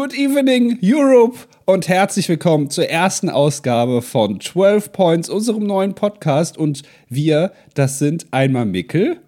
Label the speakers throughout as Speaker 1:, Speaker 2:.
Speaker 1: Good evening, Europe und herzlich willkommen zur ersten Ausgabe von 12 Points, unserem neuen Podcast. Und wir, das sind einmal Mickel.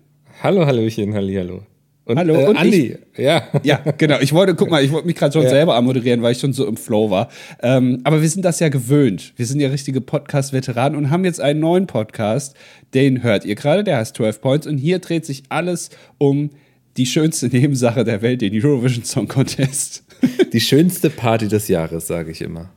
Speaker 2: Hallo, Hallöchen, Hallihallo.
Speaker 1: Und, Hallo,
Speaker 2: äh,
Speaker 1: und
Speaker 2: Andi.
Speaker 1: Ich, ja. ja, genau. Ich wollte, guck mal, ich wollte mich gerade schon ja. selber anmoderieren, weil ich schon so im Flow war. Ähm, aber wir sind das ja gewöhnt. Wir sind ja richtige Podcast-Veteranen und haben jetzt einen neuen Podcast. Den hört ihr gerade, der heißt 12 Points. Und hier dreht sich alles um die schönste Nebensache der Welt, den Eurovision Song Contest.
Speaker 2: Die schönste Party des Jahres, sage ich immer.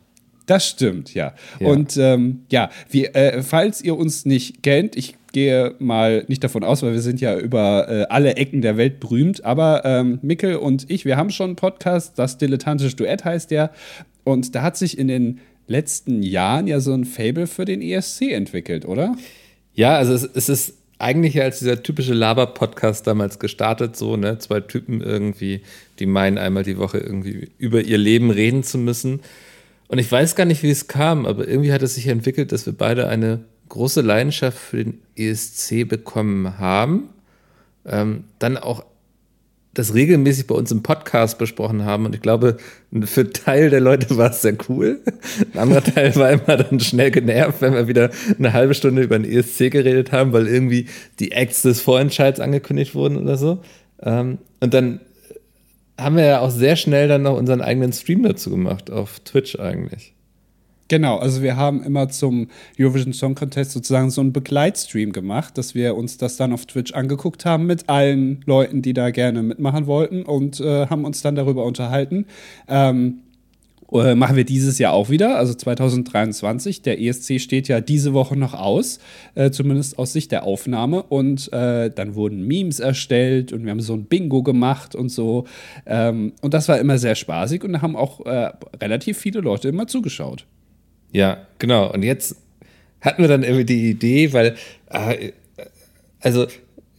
Speaker 1: Das stimmt, ja. ja. Und ähm, ja, wie, äh, falls ihr uns nicht kennt, ich gehe mal nicht davon aus, weil wir sind ja über äh, alle Ecken der Welt berühmt, aber ähm, Mikkel und ich, wir haben schon einen Podcast, das Dilettantische Duett heißt der. Und da hat sich in den letzten Jahren ja so ein Fable für den ESC entwickelt, oder?
Speaker 2: Ja, also es, es ist eigentlich als dieser typische Laber-Podcast damals gestartet, so, ne? Zwei Typen irgendwie, die meinen, einmal die Woche irgendwie über ihr Leben reden zu müssen. Und ich weiß gar nicht, wie es kam, aber irgendwie hat es sich entwickelt, dass wir beide eine große Leidenschaft für den ESC bekommen haben. Ähm, dann auch das regelmäßig bei uns im Podcast besprochen haben. Und ich glaube, für einen Teil der Leute war es sehr cool. Ein anderer Teil war immer dann schnell genervt, wenn wir wieder eine halbe Stunde über den ESC geredet haben, weil irgendwie die Acts des Vorentscheids angekündigt wurden oder so. Ähm, und dann haben wir ja auch sehr schnell dann noch unseren eigenen Stream dazu gemacht, auf Twitch eigentlich.
Speaker 1: Genau, also wir haben immer zum Eurovision Song Contest sozusagen so einen Begleitstream gemacht, dass wir uns das dann auf Twitch angeguckt haben mit allen Leuten, die da gerne mitmachen wollten und äh, haben uns dann darüber unterhalten. Ähm, äh, machen wir dieses Jahr auch wieder, also 2023. Der ESC steht ja diese Woche noch aus, äh, zumindest aus Sicht der Aufnahme. Und äh, dann wurden Memes erstellt und wir haben so ein Bingo gemacht und so. Ähm, und das war immer sehr spaßig und da haben auch äh, relativ viele Leute immer zugeschaut.
Speaker 2: Ja, genau. Und jetzt hatten wir dann irgendwie die Idee, weil, äh, also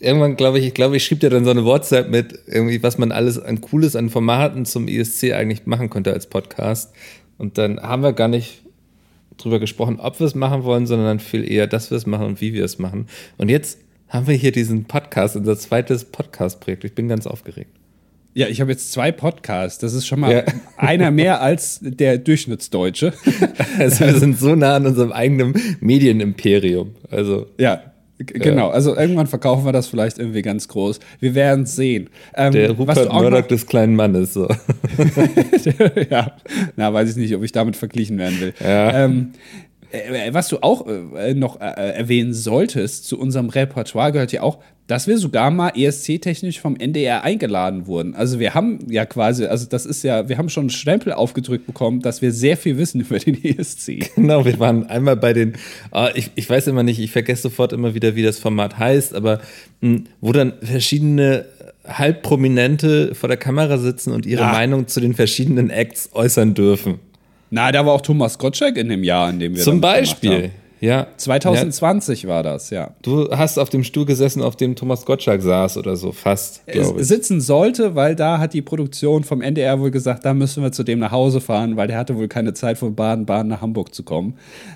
Speaker 2: irgendwann glaube ich, ich glaube, ich schrieb dir dann so eine WhatsApp mit irgendwie, was man alles an Cooles an Formaten zum ESC eigentlich machen könnte als Podcast. Und dann haben wir gar nicht drüber gesprochen, ob wir es machen wollen, sondern dann viel eher, dass wir es machen und wie wir es machen. Und jetzt haben wir hier diesen Podcast, unser zweites Podcast-Projekt. Ich bin ganz aufgeregt.
Speaker 1: Ja, ich habe jetzt zwei Podcasts. Das ist schon mal ja. einer mehr als der Durchschnittsdeutsche.
Speaker 2: Also wir sind so nah an unserem eigenen Medienimperium. Also
Speaker 1: ja, Genau, also irgendwann verkaufen wir das vielleicht irgendwie ganz groß. Wir werden sehen.
Speaker 2: Ähm, der Rupert Murdoch des kleinen Mannes. So.
Speaker 1: ja, na, weiß ich nicht, ob ich damit verglichen werden will. Ja. Ähm, äh, was du auch äh, noch äh, erwähnen solltest, zu unserem Repertoire gehört ja auch, dass wir sogar mal ESC-technisch vom NDR eingeladen wurden. Also wir haben ja quasi, also das ist ja, wir haben schon einen Stempel aufgedrückt bekommen, dass wir sehr viel wissen über den ESC.
Speaker 2: Genau, wir waren einmal bei den, oh, ich, ich weiß immer nicht, ich vergesse sofort immer wieder, wie das Format heißt, aber mh, hm, wo dann verschiedene Halbprominente vor der Kamera sitzen und ihre ja. Meinung zu den verschiedenen Acts äußern dürfen.
Speaker 1: Na, da war auch Thomas Gottschalk in dem Jahr, in dem wir
Speaker 2: Zum Beispiel. Ja.
Speaker 1: 2020 ja. war das, ja.
Speaker 2: Du hast auf dem Stuhl gesessen, auf dem Thomas Gottschalk saß oder so, fast.
Speaker 1: Sitzen sollte, weil da hat die Produktion vom NDR wohl gesagt, da müssen wir zu dem nach Hause fahren, weil der hatte wohl keine Zeit von Baden-Baden nach Hamburg zu kommen.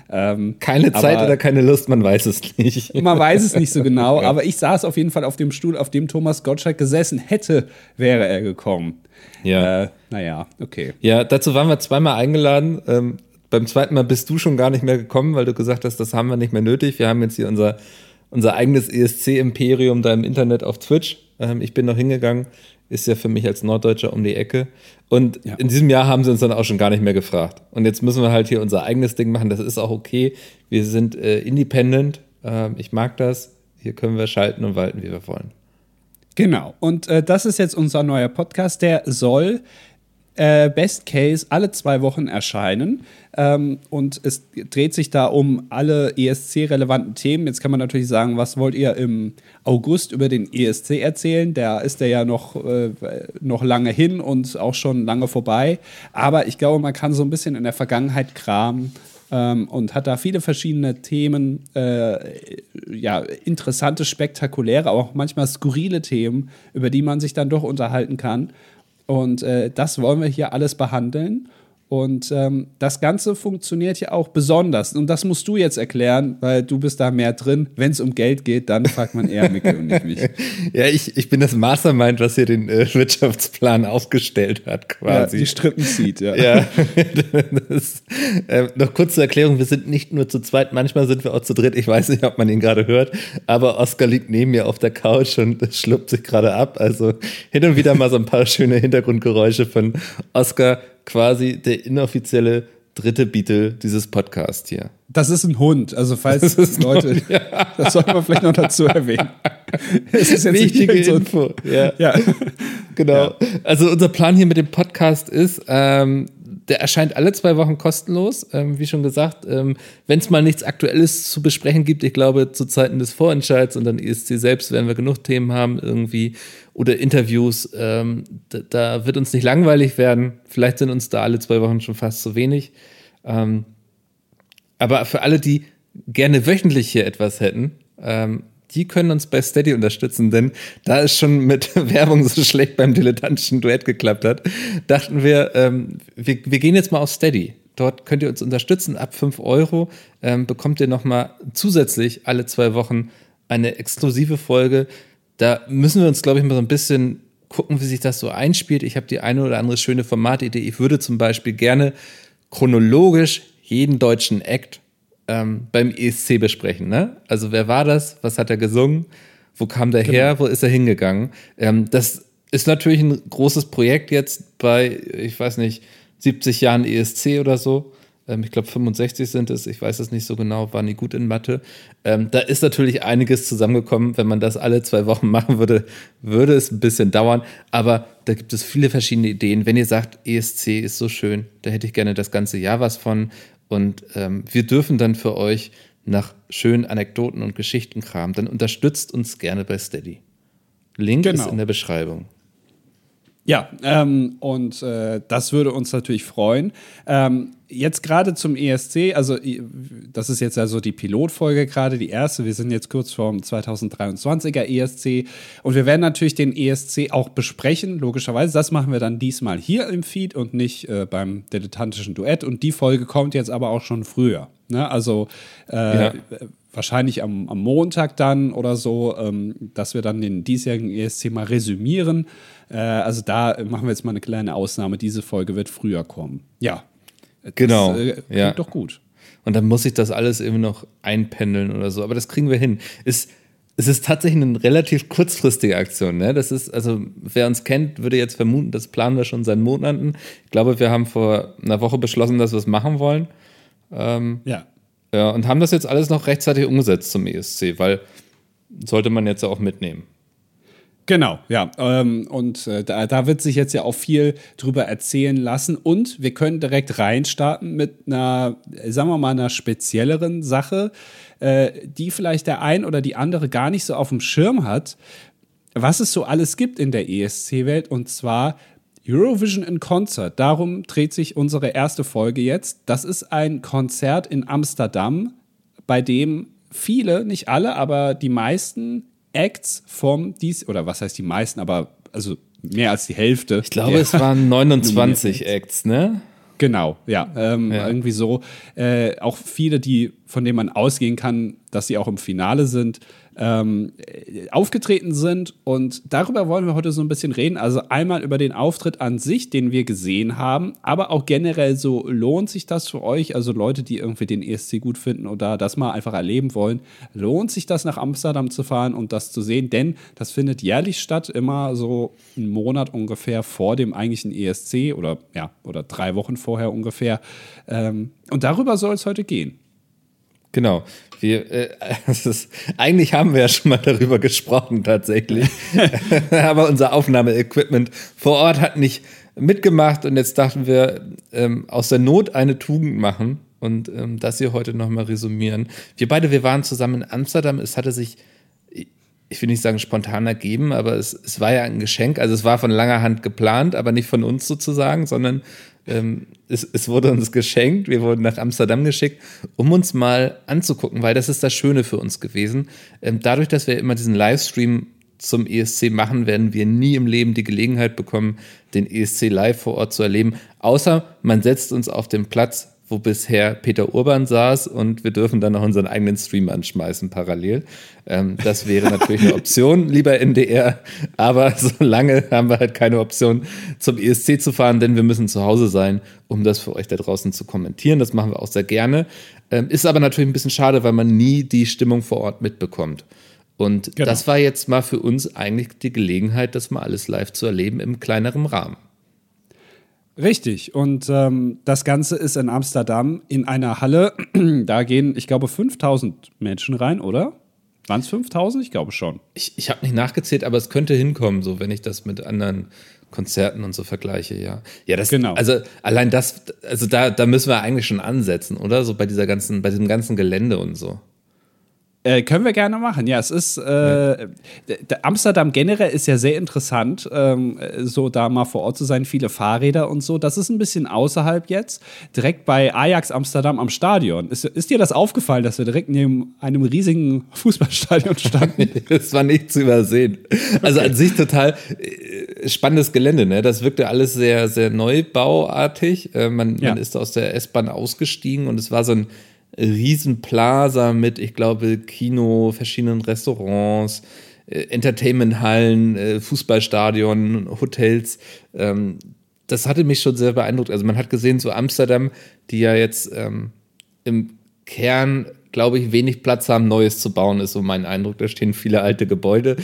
Speaker 2: Ähm, keine Zeit oder keine Lust, man weiß es nicht.
Speaker 1: Man weiß es nicht so genau, aber ich saß auf jeden Fall auf dem Stuhl, auf dem Thomas Gottschalk gesessen hätte, wäre er gekommen.
Speaker 2: Ja.
Speaker 1: Äh, naja, okay.
Speaker 2: Ja, dazu waren wir zweimal eingeladen. Ähm, beim zweiten Mal bist du schon gar nicht mehr gekommen, weil du gesagt hast, das haben wir nicht mehr nötig. Wir haben jetzt hier unser, unser eigenes ESC-Imperium da im Internet auf Twitch. Ähm, ich bin noch hingegangen, ist ja für mich als Norddeutscher um die Ecke. Und ja. in diesem Jahr haben sie uns dann auch schon gar nicht mehr gefragt. Und jetzt müssen wir halt hier unser eigenes Ding machen. Das ist auch okay. Wir sind äh, independent. Ähm, ich mag das. Hier können wir schalten und walten, wie wir wollen.
Speaker 1: Genau. Und äh, das ist jetzt unser neuer Podcast. Der soll äh, Best Case alle zwei Wochen erscheinen. Ähm, und es dreht sich da um alle ESC-relevanten Themen. Jetzt kann man natürlich sagen, was wollt ihr im August über den ESC erzählen? Da ist der ja noch, äh, noch lange hin und auch schon lange vorbei. Aber ich glaube, man kann so ein bisschen in der Vergangenheit kramen ähm, und hat da viele verschiedene Themen, äh, ja, interessante, spektakuläre, aber auch manchmal skurrile Themen, über die man sich dann doch unterhalten kann. Und äh, das wollen wir hier alles behandeln. Und ähm, das Ganze funktioniert ja auch besonders. Und das musst du jetzt erklären, weil du bist da mehr drin. Wenn es um Geld geht, dann fragt man eher Mikkel und nicht mich.
Speaker 2: Ja, ich, ich bin das Mastermind, was hier den äh, Wirtschaftsplan aufgestellt hat, quasi.
Speaker 1: Ja, die Strippen zieht, ja.
Speaker 2: Ja, das, äh, noch kurz zur Erklärung, wir sind nicht nur zu zweit, manchmal sind wir auch zu dritt. Ich weiß nicht, ob man ihn gerade hört, aber Oskar liegt neben mir auf der Couch und schluckt sich gerade ab. Also hin und wieder mal so ein paar schöne Hintergrundgeräusche von Oskar quasi der inoffizielle dritte Beatle dieses Podcast hier.
Speaker 1: Das ist ein Hund, also falls Leute, Hund, ja. das soll man vielleicht noch dazu erwähnen.
Speaker 2: Es ist jetzt Wichtige so Info. Ja. ja. Genau. Ja. Also unser Plan hier mit dem Podcast ist, ähm, der erscheint alle zwei Wochen kostenlos, ähm, wie schon gesagt. Ähm, Wenn es mal nichts Aktuelles zu besprechen gibt, ich glaube, zu Zeiten des Vorentscheids und dann ESC selbst werden wir genug Themen haben irgendwie oder Interviews. Ähm, da, da, wird uns nicht langweilig werden. Vielleicht sind uns da alle zwei Wochen schon fast zu wenig. Ähm, aber für alle, die gerne wöchentlich hier etwas hätten, ähm, die können uns bei Steady unterstützen, denn da es schon mit Werbung so schlecht beim dilettantischen Duett geklappt hat, dachten wir, ähm, wir, wir gehen jetzt mal auf Steady. Dort könnt ihr uns unterstützen. Ab 5 Euro ähm, bekommt ihr nochmal zusätzlich alle zwei Wochen eine exklusive Folge. Da müssen wir uns, glaube ich, mal so ein bisschen gucken, wie sich das so einspielt. Ich habe die eine oder andere schöne Formatidee. Ich würde zum Beispiel gerne chronologisch jeden deutschen Act ähm, beim ESC besprechen. Ne? Also wer war das? Was hat er gesungen? Wo kam der genau. her? Wo ist er hingegangen? Ähm, das ist natürlich ein großes Projekt jetzt bei, ich weiß nicht, 70 Jahren ESC oder so. Ähm, ich glaube 65 sind es, ich weiß es nicht so genau, war nie gut in Mathe. Ähm, da ist natürlich einiges zusammengekommen. Wenn man das alle zwei Wochen machen würde, würde es ein bisschen dauern. Aber da gibt es viele verschiedene Ideen. Wenn ihr sagt, ESC ist so schön, da hätte ich gerne das ganze Jahr was von. Und ähm, wir dürfen dann für euch nach schönen Anekdoten und Geschichten kramen. Dann unterstützt uns gerne bei Steady. Link genau. ist in der Beschreibung.
Speaker 1: Ja, ähm, und äh, das würde uns natürlich freuen. Ähm, jetzt gerade zum ESC, also das ist jetzt also die Pilotfolge gerade, die erste. Wir sind jetzt kurz vorm 2023er ESC und wir werden natürlich den ESC auch besprechen, logischerweise. Das machen wir dann diesmal hier im Feed und nicht äh, beim dilettantischen Duett. Und die Folge kommt jetzt aber auch schon früher. Ne? Also äh, ja. wahrscheinlich am, am, Montag dann oder so, ähm, dass wir dann den diesjährigen ESC mal resümieren. Äh, also da machen wir jetzt mal eine kleine Ausnahme. Diese Folge wird früher kommen. Ja,
Speaker 2: Genau. Das, äh,
Speaker 1: ja. doch gut.
Speaker 2: Und dann muss ich das alles eben noch einpendeln oder so. Aber das kriegen wir hin. Ist, es ist tatsächlich eine relativ kurzfristige Aktion. Ne? Das ist, also wer uns kennt, würde jetzt vermuten, das planen wir schon seit Monaten. Ich glaube, wir haben vor einer Woche beschlossen, dass wir es machen wollen. Ähm, ja. Ja, und haben das jetzt alles noch rechtzeitig umgesetzt zum ESC, weil sollte man jetzt auch mitnehmen.
Speaker 1: Genau, ja. Ähm, und äh, da, da, wird sich jetzt ja auch viel drüber erzählen lassen. Und wir können direkt reinstarten mit einer, sagen wir mal, einer spezielleren Sache, äh, die vielleicht der ein oder die andere gar nicht so auf dem Schirm hat, was es so alles gibt in der ESC-Welt. Und zwar Eurovision in Concert. Darum dreht sich unsere erste Folge jetzt. Das ist ein Konzert in Amsterdam, bei dem viele, nicht alle, aber die meisten Acts vom dies oder was heißt die meisten, aber also mehr als die Hälfte.
Speaker 2: Ich glaube, es waren 29 Acts, ne?
Speaker 1: Genau, ja, ähm, ja. irgendwie so. Äh, auch viele, die von denen man ausgehen kann, dass sie auch im Finale sind ähm, aufgetreten sind. Und darüber wollen wir heute so ein bisschen reden. Also einmal über den Auftritt an sich, den wir gesehen haben, aber auch generell so, lohnt sich das für euch? Also Leute, die irgendwie den ESC gut finden oder das mal einfach erleben wollen, lohnt sich das nach Amsterdam zu fahren und das zu sehen? Denn das findet jährlich statt, immer so einen Monat ungefähr vor dem eigentlichen ESC oder ja, oder drei Wochen vorher ungefähr. Ähm, und darüber soll es heute gehen.
Speaker 2: Genau. Wir, äh, ist, eigentlich haben wir ja schon mal darüber gesprochen, tatsächlich. Aber unser Aufnahmeequipment vor Ort hat nicht mitgemacht und jetzt dachten wir, ähm, aus der Not eine Tugend machen und ähm, das hier heute nochmal resümieren. Wir beide, wir waren zusammen in Amsterdam. Es hatte sich, ich will nicht sagen spontan ergeben, aber es, es war ja ein Geschenk. Also es war von langer Hand geplant, aber nicht von uns sozusagen, sondern ähm, es, es, wurde uns geschenkt, wir wurden nach Amsterdam geschickt, um uns mal anzugucken, weil das ist das Schöne für uns gewesen. Ähm, dadurch, dass wir immer diesen Livestream zum ESC machen, werden wir nie im Leben die Gelegenheit bekommen, den ESC live vor Ort zu erleben. Außer man setzt uns auf den Platz, wo bisher Peter Urban saß und wir dürfen dann noch unseren eigenen Stream anschmeißen parallel. Ähm, das wäre natürlich eine Option, lieber NDR. Aber solange haben wir halt keine Option, zum ESC zu fahren, denn wir müssen zu Hause sein, um das für euch da draußen zu kommentieren. Das machen wir auch sehr gerne. Ähm, ist aber natürlich ein bisschen schade, weil man nie die Stimmung vor Ort mitbekommt. Und genau. das war jetzt mal für uns eigentlich die Gelegenheit, das mal alles live zu erleben im kleineren Rahmen.
Speaker 1: Richtig. Und ähm, das Ganze ist in Amsterdam in einer Halle. da gehen, ich glaube, 5000 Menschen rein, oder? Waren es 5000? Ich glaube schon.
Speaker 2: Ich, ich habe nicht nachgezählt, aber es könnte hinkommen, so wenn ich das mit anderen Konzerten und so vergleiche, ja. Ja, das genau. Also allein das, also da, da müssen wir eigentlich schon ansetzen, oder? So bei dieser ganzen, bei diesem ganzen Gelände und so.
Speaker 1: Äh, können wir gerne machen. Ja, es ist äh, Amsterdam generell ist ja sehr interessant, ähm, so da mal vor Ort zu sein, viele Fahrräder und so. Das ist ein bisschen außerhalb jetzt, direkt bei Ajax Amsterdam am Stadion. Ist, ist dir das aufgefallen, dass wir direkt neben einem riesigen Fußballstadion standen?
Speaker 2: das war nicht zu übersehen. Also okay. an sich total äh, spannendes Gelände, ne? Das wirkte alles sehr, sehr neubauartig. Äh, man, ja. man ist aus der S-Bahn ausgestiegen und es war so ein Riesenplaza mit, ich glaube, Kino, verschiedenen Restaurants, äh, Entertainmenthallen, äh, Fußballstadion, Hotels. Ähm, das hatte mich schon sehr beeindruckt. Also man hat gesehen, so Amsterdam, die ja jetzt ähm, im Kern glaube ich, wenig Platz haben, Neues zu bauen, ist so mein Eindruck. Da stehen viele alte Gebäude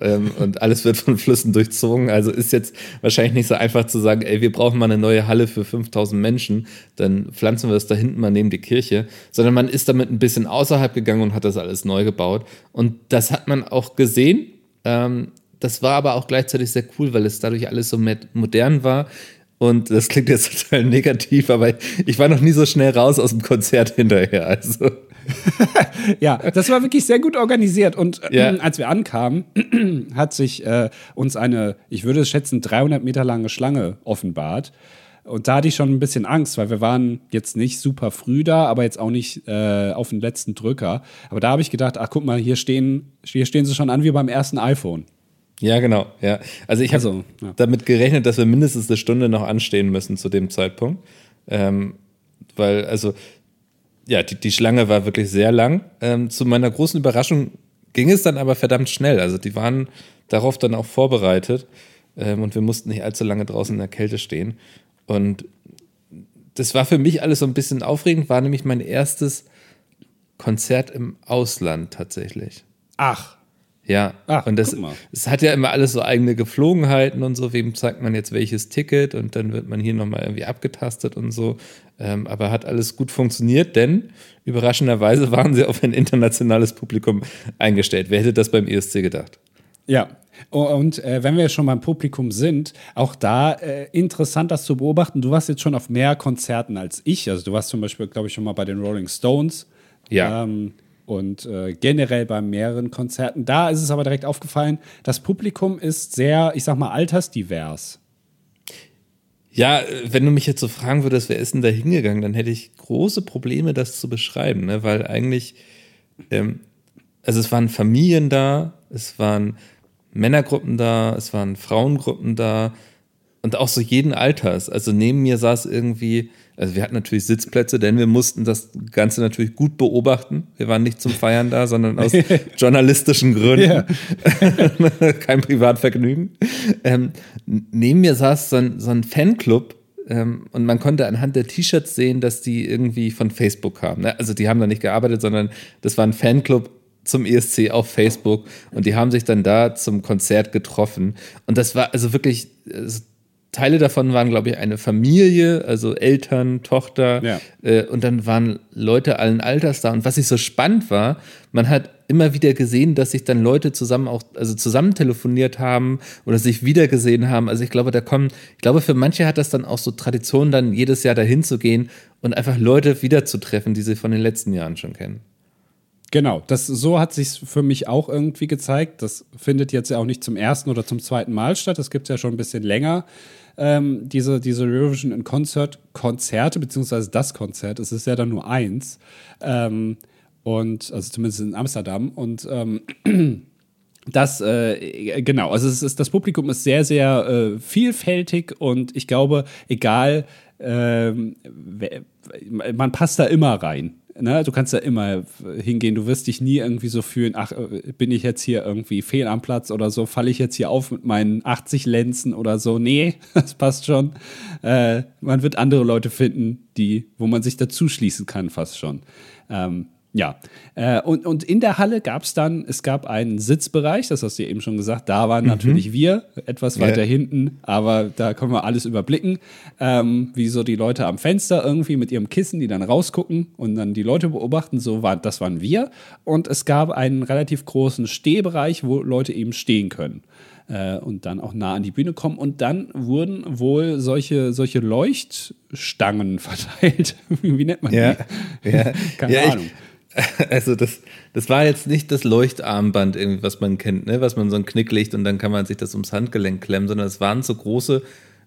Speaker 2: ähm, und alles wird von Flüssen durchzogen. Also ist jetzt wahrscheinlich nicht so einfach zu sagen, ey, wir brauchen mal eine neue Halle für 5000 Menschen, dann pflanzen wir das da hinten mal neben die Kirche, sondern man ist damit ein bisschen außerhalb gegangen und hat das alles neu gebaut. Und das hat man auch gesehen. Ähm, das war aber auch gleichzeitig sehr cool, weil es dadurch alles so modern war. Und das klingt jetzt total negativ, aber ich war noch nie so schnell raus aus dem Konzert hinterher. Also.
Speaker 1: Ja, das war wirklich sehr gut organisiert. Und äh, ja. als wir ankamen, hat sich äh, uns eine, ich würde schätzen, 300 Meter lange Schlange offenbart. Und da hatte ich schon ein bisschen Angst, weil wir waren jetzt nicht super früh da, aber jetzt auch nicht äh, auf den letzten Drücker. Aber da habe ich gedacht, ach guck mal, hier stehen, hier stehen sie schon an wie beim ersten iPhone.
Speaker 2: Ja, genau. Ja. Also ich habe also, ja. damit gerechnet, dass wir mindestens eine Stunde noch anstehen müssen zu dem Zeitpunkt. Ähm, weil, also ja, die, die Schlange war wirklich sehr lang. Ähm, zu meiner großen Überraschung ging es dann aber verdammt schnell. Also die waren darauf dann auch vorbereitet ähm, und wir mussten nicht allzu lange draußen in der Kälte stehen. Und das war für mich alles so ein bisschen aufregend, war nämlich mein erstes Konzert im Ausland tatsächlich.
Speaker 1: Ach.
Speaker 2: Ja, Ach, und das, es hat ja immer alles so eigene Geflogenheiten und so, wem zeigt man jetzt welches Ticket und dann wird man hier nochmal irgendwie abgetastet und so. Ähm, aber hat alles gut funktioniert, denn überraschenderweise waren sie auf ein internationales Publikum eingestellt. Wer hätte das beim ESC gedacht?
Speaker 1: Ja, und äh, wenn wir schon beim Publikum sind, auch da äh, interessant, das zu beobachten. Du warst jetzt schon auf mehr Konzerten als ich. Also du warst zum Beispiel, glaube ich, schon mal bei den Rolling Stones.
Speaker 2: Ja.
Speaker 1: Ähm, und äh, generell bei mehreren Konzerten. Da ist es aber direkt aufgefallen, das Publikum ist sehr, ich sag mal, altersdivers.
Speaker 2: Ja, wenn du mich jetzt so fragen würdest, wer ist denn da hingegangen, dann hätte ich große Probleme, das zu beschreiben, ne? weil eigentlich, ähm, also es waren Familien da, es waren Männergruppen da, es waren Frauengruppen da und auch so jeden Alters. Also neben mir saß irgendwie also wir hatten natürlich Sitzplätze, denn wir mussten das Ganze natürlich gut beobachten. Wir waren nicht zum Feiern da, sondern aus journalistischen Gründen. Kein Privatvergnügen. Ähm, neben mir saß so ein, so ein Fanclub ähm, und man konnte anhand der T-Shirts sehen, dass die irgendwie von Facebook kamen. Ne? Also die haben da nicht gearbeitet, sondern das war ein Fanclub zum ESC auf Facebook und die haben sich dann da zum Konzert getroffen. Und das war also wirklich Teile davon waren, glaube ich, eine Familie, also Eltern, Tochter ja. äh, und dann waren Leute allen Alters da. Und was ich so spannend war, man hat immer wieder gesehen, dass sich dann Leute zusammen auch, also zusammen telefoniert haben oder sich wiedergesehen haben. Also ich glaube, da kommen, ich glaube, für manche hat das dann auch so Tradition, dann jedes Jahr dahin zu gehen und einfach Leute wiederzutreffen, die sie von den letzten Jahren schon kennen.
Speaker 1: Genau, das, so hat sich für mich auch irgendwie gezeigt. Das findet jetzt ja auch nicht zum ersten oder zum zweiten Mal statt. Das gibt es ja schon ein bisschen länger ähm, diese, diese Eurovision in Concert Konzerte, beziehungsweise das Konzert, es ist ja dann nur eins. Ähm, und, also zumindest in Amsterdam. Und ähm, das, äh, genau, also es ist, das Publikum ist sehr, sehr äh, vielfältig und ich glaube, egal, äh, man passt da immer rein. Ne? Du kannst da immer hingehen, du wirst dich nie irgendwie so fühlen, ach, bin ich jetzt hier irgendwie fehl am Platz oder so, falle ich jetzt hier auf mit meinen 80 Lenzen oder so. Nee, das passt schon. Äh, man wird andere Leute finden, die, wo man sich dazu schließen kann, fast schon. Ähm, ja, äh, und, und in der Halle gab es dann, es gab einen Sitzbereich, das hast du ja eben schon gesagt, da waren mhm. natürlich wir, etwas weiter ja. hinten, aber da können wir alles überblicken, ähm, wie so die Leute am Fenster irgendwie mit ihrem Kissen, die dann rausgucken und dann die Leute beobachten, so war, das waren wir. Und es gab einen relativ großen Stehbereich, wo Leute eben stehen können. Äh, und dann auch nah an die Bühne kommen. Und dann wurden wohl solche, solche Leuchtstangen verteilt. Wie nennt man
Speaker 2: ja. die? Ja. Keine ja, Ahnung. Ich also das, das war jetzt nicht das Leuchtarmband, irgendwie, was man kennt, ne? was man so einen Knick legt und dann kann man sich das ums Handgelenk klemmen, sondern es waren so große,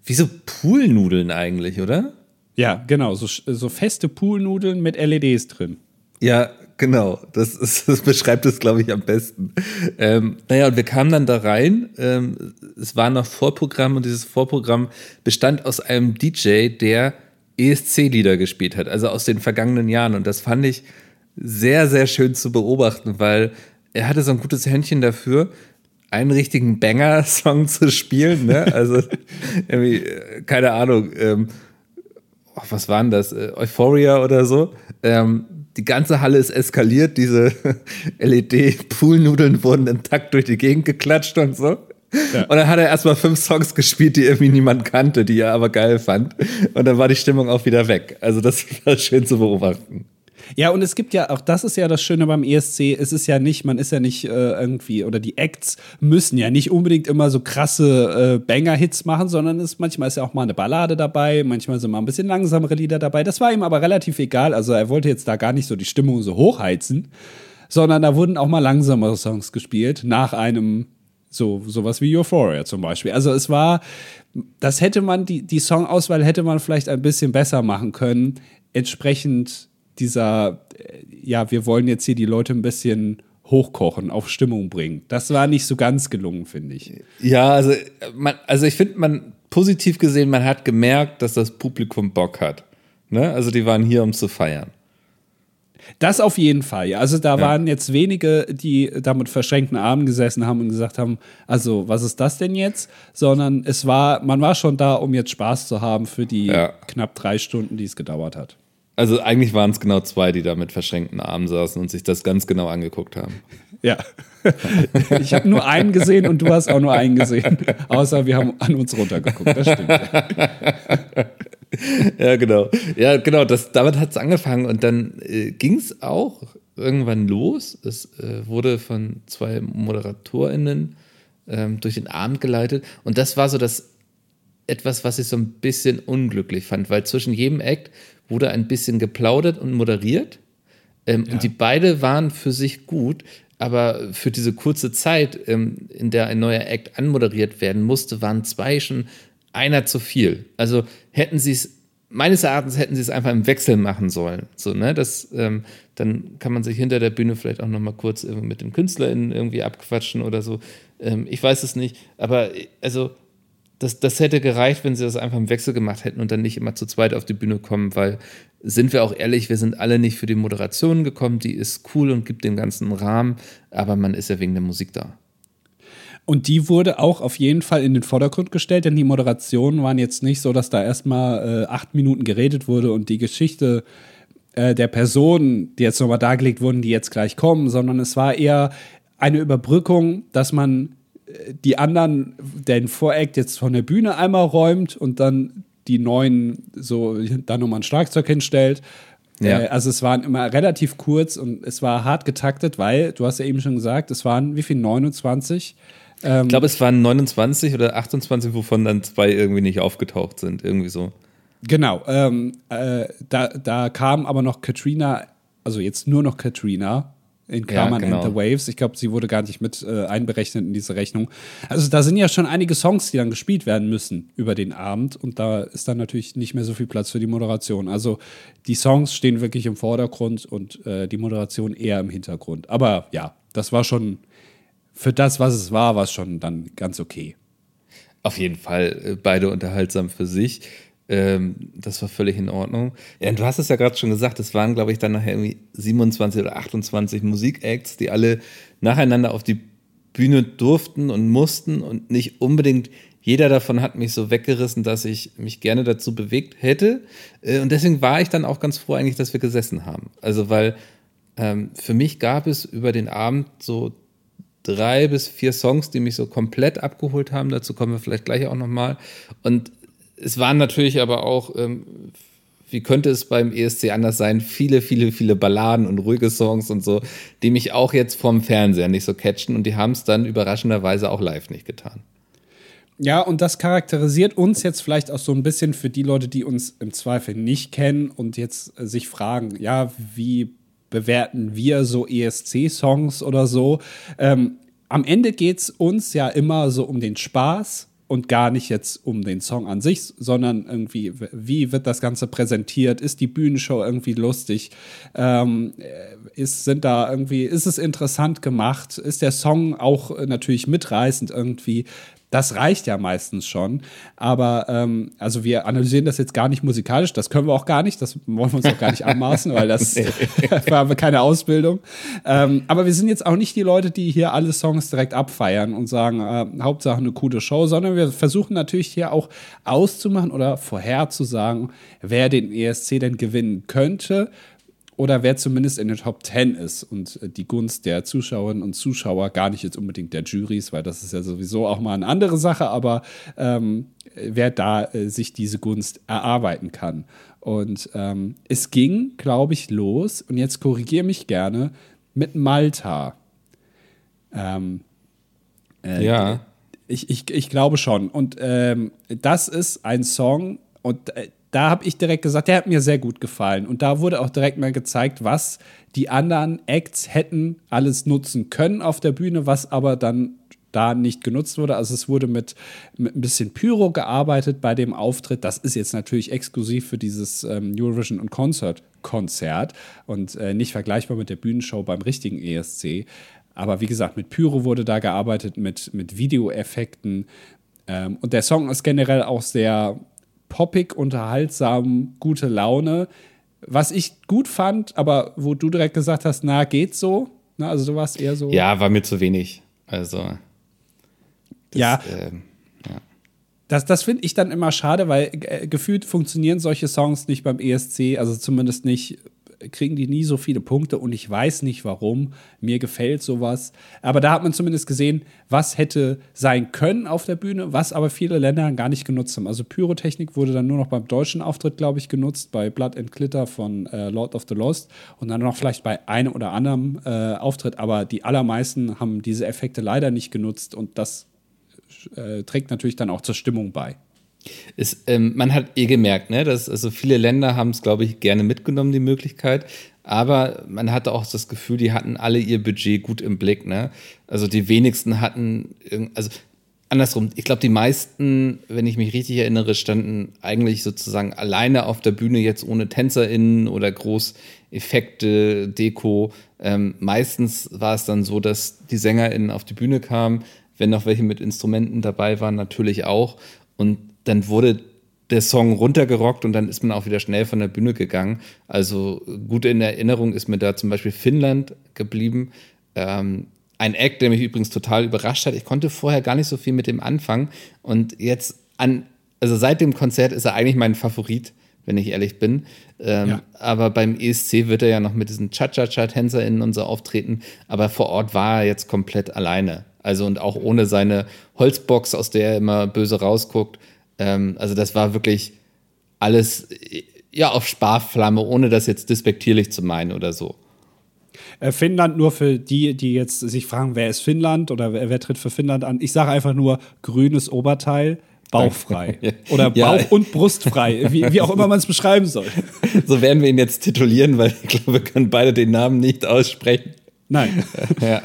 Speaker 2: wie so Poolnudeln eigentlich, oder?
Speaker 1: Ja, genau, so, so feste Poolnudeln mit LEDs drin.
Speaker 2: Ja, genau. Das, ist, das beschreibt es, glaube ich, am besten. Ähm, naja, und wir kamen dann da rein. Ähm, es war noch Vorprogramm und dieses Vorprogramm bestand aus einem DJ, der ESC-Lieder gespielt hat, also aus den vergangenen Jahren. Und das fand ich sehr, sehr schön zu beobachten, weil er hatte so ein gutes Händchen dafür, einen richtigen Banger-Song zu spielen. Ne? Also, irgendwie, keine Ahnung, ähm, oh, was waren das? Äh, Euphoria oder so. Ähm, die ganze Halle ist eskaliert, diese LED-Poolnudeln wurden im Takt durch die Gegend geklatscht und so. Ja. Und dann hat er erstmal fünf Songs gespielt, die irgendwie niemand kannte, die er aber geil fand. Und dann war die Stimmung auch wieder weg. Also das war schön zu beobachten.
Speaker 1: Ja, und es gibt ja, auch das ist ja das Schöne beim ESC, es ist ja nicht, man ist ja nicht äh, irgendwie, oder die Acts müssen ja nicht unbedingt immer so krasse äh, Banger-Hits machen, sondern es, manchmal ist ja auch mal eine Ballade dabei, manchmal sind mal ein bisschen langsamere Lieder dabei. Das war ihm aber relativ egal, also er wollte jetzt da gar nicht so die Stimmung so hochheizen, sondern da wurden auch mal langsamere Songs gespielt, nach einem so sowas wie Euphoria zum Beispiel. Also es war, das hätte man, die, die Songauswahl hätte man vielleicht ein bisschen besser machen können, entsprechend dieser, äh, ja, wir wollen jetzt hier die Leute ein bisschen hochkochen, auf Stimmung bringen. Das war nicht so ganz gelungen, finde ich.
Speaker 2: Ja, also, man, also ich finde, man positiv gesehen, man hat gemerkt, dass das Publikum Bock hat. Ne? Also die waren hier, um zu feiern.
Speaker 1: Das auf jeden Fall. Also da ja. waren jetzt wenige, die da mit verschränkten Armen gesessen haben und gesagt haben, also was ist das denn jetzt? Sondern es war, man war schon da, um jetzt Spaß zu haben für die ja. knapp drei Stunden, die es gedauert hat.
Speaker 2: Also eigentlich waren es genau zwei, die da mit verschränkten Armen saßen und sich das ganz genau angeguckt haben.
Speaker 1: Ja. Ich habe nur einen gesehen und du hast auch nur einen gesehen. Außer wir haben an uns runtergeguckt. Das stimmt.
Speaker 2: Ja, genau. Ja, genau. Das, damit hat es angefangen und dann äh, ging es auch irgendwann los. Es äh, wurde von zwei ModeratorInnen ähm, durch den Abend geleitet und das war so das etwas, was ich so ein bisschen unglücklich fand, weil zwischen jedem Act wurde ein bisschen geplaudert und moderiert. Ähm, ja. Und die beide waren für sich gut, aber für diese kurze Zeit, ähm, in der ein neuer Act anmoderiert werden musste, waren zwei schon einer zu viel. Also hätten sie es, meines Erachtens hätten sie es einfach im Wechsel machen sollen. So, ne? das, ähm, dann kann man sich hinter der Bühne vielleicht auch noch mal kurz mit den KünstlerInnen irgendwie abquatschen oder so. Ähm, ich weiß es nicht, aber also das, das hätte gereicht, wenn sie das einfach im Wechsel gemacht hätten und dann nicht immer zu zweit auf die Bühne kommen, weil, sind wir auch ehrlich, wir sind alle nicht für die Moderation gekommen, die ist cool und gibt den ganzen Rahmen, aber man ist ja wegen der Musik da.
Speaker 1: Und die wurde auch auf jeden Fall in den Vordergrund gestellt, denn die Moderationen waren jetzt nicht so, dass da erstmal äh, acht Minuten geredet wurde und die Geschichte äh, der Personen, die jetzt nochmal dargelegt wurden, die jetzt gleich kommen, sondern es war eher eine Überbrückung, dass man die anderen den Voreact jetzt von der Bühne einmal räumt und dann die neuen so dann nochmal ein Schlagzeug hinstellt. Ja. Äh, also es waren immer relativ kurz und es war hart getaktet, weil, du hast ja eben schon gesagt, es waren wie viel, 29?
Speaker 2: Ähm, ich glaube, es waren 29 oder 28, wovon dann zwei irgendwie nicht aufgetaucht sind, irgendwie so.
Speaker 1: Genau, ähm, äh, da, da kam aber noch Katrina, also jetzt nur noch Katrina, in Klammern ja, genau. and the Waves. Ich glaube, sie wurde gar nicht mit äh, einberechnet in diese Rechnung. Also da sind ja schon einige Songs, die dann gespielt werden müssen über den Abend und da ist dann natürlich nicht mehr so viel Platz für die Moderation. Also die Songs stehen wirklich im Vordergrund und äh, die Moderation eher im Hintergrund. Aber ja, das war schon für das, was es war, war es schon dann ganz okay.
Speaker 2: Auf jeden Fall äh, beide unterhaltsam für sich. Ähm, das war völlig in Ordnung. Ja, du hast es ja gerade schon gesagt, es waren, glaube ich, dann nachher irgendwie 27 oder 28 Musikacts, die alle nacheinander auf die Bühne durften und mussten und nicht unbedingt jeder davon hat mich so weggerissen, dass ich mich gerne dazu bewegt hätte. Äh, und deswegen war ich dann auch ganz froh eigentlich, dass wir gesessen haben. Also, weil ähm, für mich gab es über den Abend so drei bis vier Songs, die mich so komplett abgeholt haben. Dazu kommen wir vielleicht gleich auch nochmal. Und es waren natürlich aber auch, ähm, wie könnte es beim ESC anders sein, viele, viele, viele Balladen und ruhige Songs und so, die mich auch jetzt vom Fernseher nicht so catchen. Und die haben es dann überraschenderweise auch live nicht getan.
Speaker 1: Ja, und das charakterisiert uns jetzt vielleicht auch so ein bisschen für die Leute, die uns im Zweifel nicht kennen und jetzt äh, sich fragen, ja, wie bewerten wir so ESC-Songs oder so. Ähm, am Ende geht es uns ja immer so um den Spaß und gar nicht jetzt um den Song an sich, sondern irgendwie, wie wird das Ganze präsentiert? Ist die Bühnenshow irgendwie lustig? Ähm, ist, sind da irgendwie, ist es interessant gemacht? Ist der Song auch natürlich mitreißend irgendwie? Das reicht ja meistens schon. Aber ähm, also wir analysieren das jetzt gar nicht musikalisch, das können wir auch gar nicht, das wollen wir uns auch gar nicht anmaßen, weil das war keine Ausbildung. Ähm, aber wir sind jetzt auch nicht die Leute, die hier alle Songs direkt abfeiern und sagen, äh, Hauptsache eine coole Show, sondern wir versuchen natürlich hier auch auszumachen oder vorherzusagen, wer den ESC denn gewinnen könnte oder wer zumindest in den Top 10 ist und äh, die Gunst der Zuschauerinnen und Zuschauer, gar nicht jetzt unbedingt der Juries, weil das ist ja sowieso auch mal eine andere Sache, aber ähm, wer da äh, sich diese Gunst erarbeiten kann. Und ähm, es ging, glaube ich, los, und jetzt korrigiere mich gerne, mit Malta. Ähm,
Speaker 2: äh, ja.
Speaker 1: Ich, ich, ich glaube schon. Und ähm, das ist ein Song, und äh, da habe ich direkt gesagt, der hat mir sehr gut gefallen. Und da wurde auch direkt mal gezeigt, was die anderen Acts hätten alles nutzen können auf der Bühne, was aber dann da nicht genutzt wurde. Also es wurde mit, mit ein bisschen Pyro gearbeitet bei dem Auftritt. Das ist jetzt natürlich exklusiv für dieses ähm, Eurovision und Concert Konzert und äh, nicht vergleichbar mit der Bühnenshow beim richtigen ESC. Aber wie gesagt, mit Pyro wurde da gearbeitet, mit, mit Videoeffekten. Ähm, und der Song ist generell auch sehr poppig, unterhaltsam, gute Laune. Was ich gut fand, aber wo du direkt gesagt hast, na, geht so. Na, also du warst eher so.
Speaker 2: Ja, war mir zu wenig. Also.
Speaker 1: Das, ja. Äh, ja. Das, das finde ich dann immer schade, weil äh, gefühlt funktionieren solche Songs nicht beim ESC, also zumindest nicht kriegen die nie so viele Punkte und ich weiß nicht warum. Mir gefällt sowas. Aber da hat man zumindest gesehen, was hätte sein können auf der Bühne, was aber viele Länder gar nicht genutzt haben. Also Pyrotechnik wurde dann nur noch beim deutschen Auftritt, glaube ich, genutzt, bei Blood and Glitter von äh, Lord of the Lost und dann noch vielleicht bei einem oder anderen äh, Auftritt. Aber die allermeisten haben diese Effekte leider nicht genutzt und das äh, trägt natürlich dann auch zur Stimmung bei.
Speaker 2: Ist, ähm, man hat eh gemerkt, ne, dass also viele Länder haben es, glaube ich, gerne mitgenommen, die Möglichkeit. Aber man hatte auch das Gefühl, die hatten alle ihr Budget gut im Blick. Ne? Also die wenigsten hatten, also andersrum, ich glaube, die meisten, wenn ich mich richtig erinnere, standen eigentlich sozusagen alleine auf der Bühne, jetzt ohne TänzerInnen oder Großeffekte, Deko. Ähm, meistens war es dann so, dass die SängerInnen auf die Bühne kamen, wenn noch welche mit Instrumenten dabei waren, natürlich auch. Und dann wurde der Song runtergerockt und dann ist man auch wieder schnell von der Bühne gegangen. Also gut in Erinnerung ist mir da zum Beispiel Finnland geblieben. Ähm, ein Act, der mich übrigens total überrascht hat. Ich konnte vorher gar nicht so viel mit dem anfangen. Und jetzt an, also seit dem Konzert ist er eigentlich mein Favorit, wenn ich ehrlich bin. Ähm, ja. Aber beim ESC wird er ja noch mit diesen Cha-Cha-Cha-TänzerInnen und so auftreten. Aber vor Ort war er jetzt komplett alleine. Also und auch ohne seine Holzbox, aus der er immer böse rausguckt. Ähm, also das war wirklich alles ja auf Sparflamme, ohne das jetzt despektierlich zu meinen oder so.
Speaker 1: Äh, Finnland nur für die, die jetzt sich fragen, wer ist Finnland oder wer, wer tritt für Finnland an. Ich sage einfach nur grünes Oberteil, bauchfrei. Oder ja. Bauch- und Brustfrei, wie, wie auch immer man es beschreiben soll.
Speaker 2: So werden wir ihn jetzt titulieren, weil ich glaube, wir können beide den Namen nicht aussprechen.
Speaker 1: Nein. ja.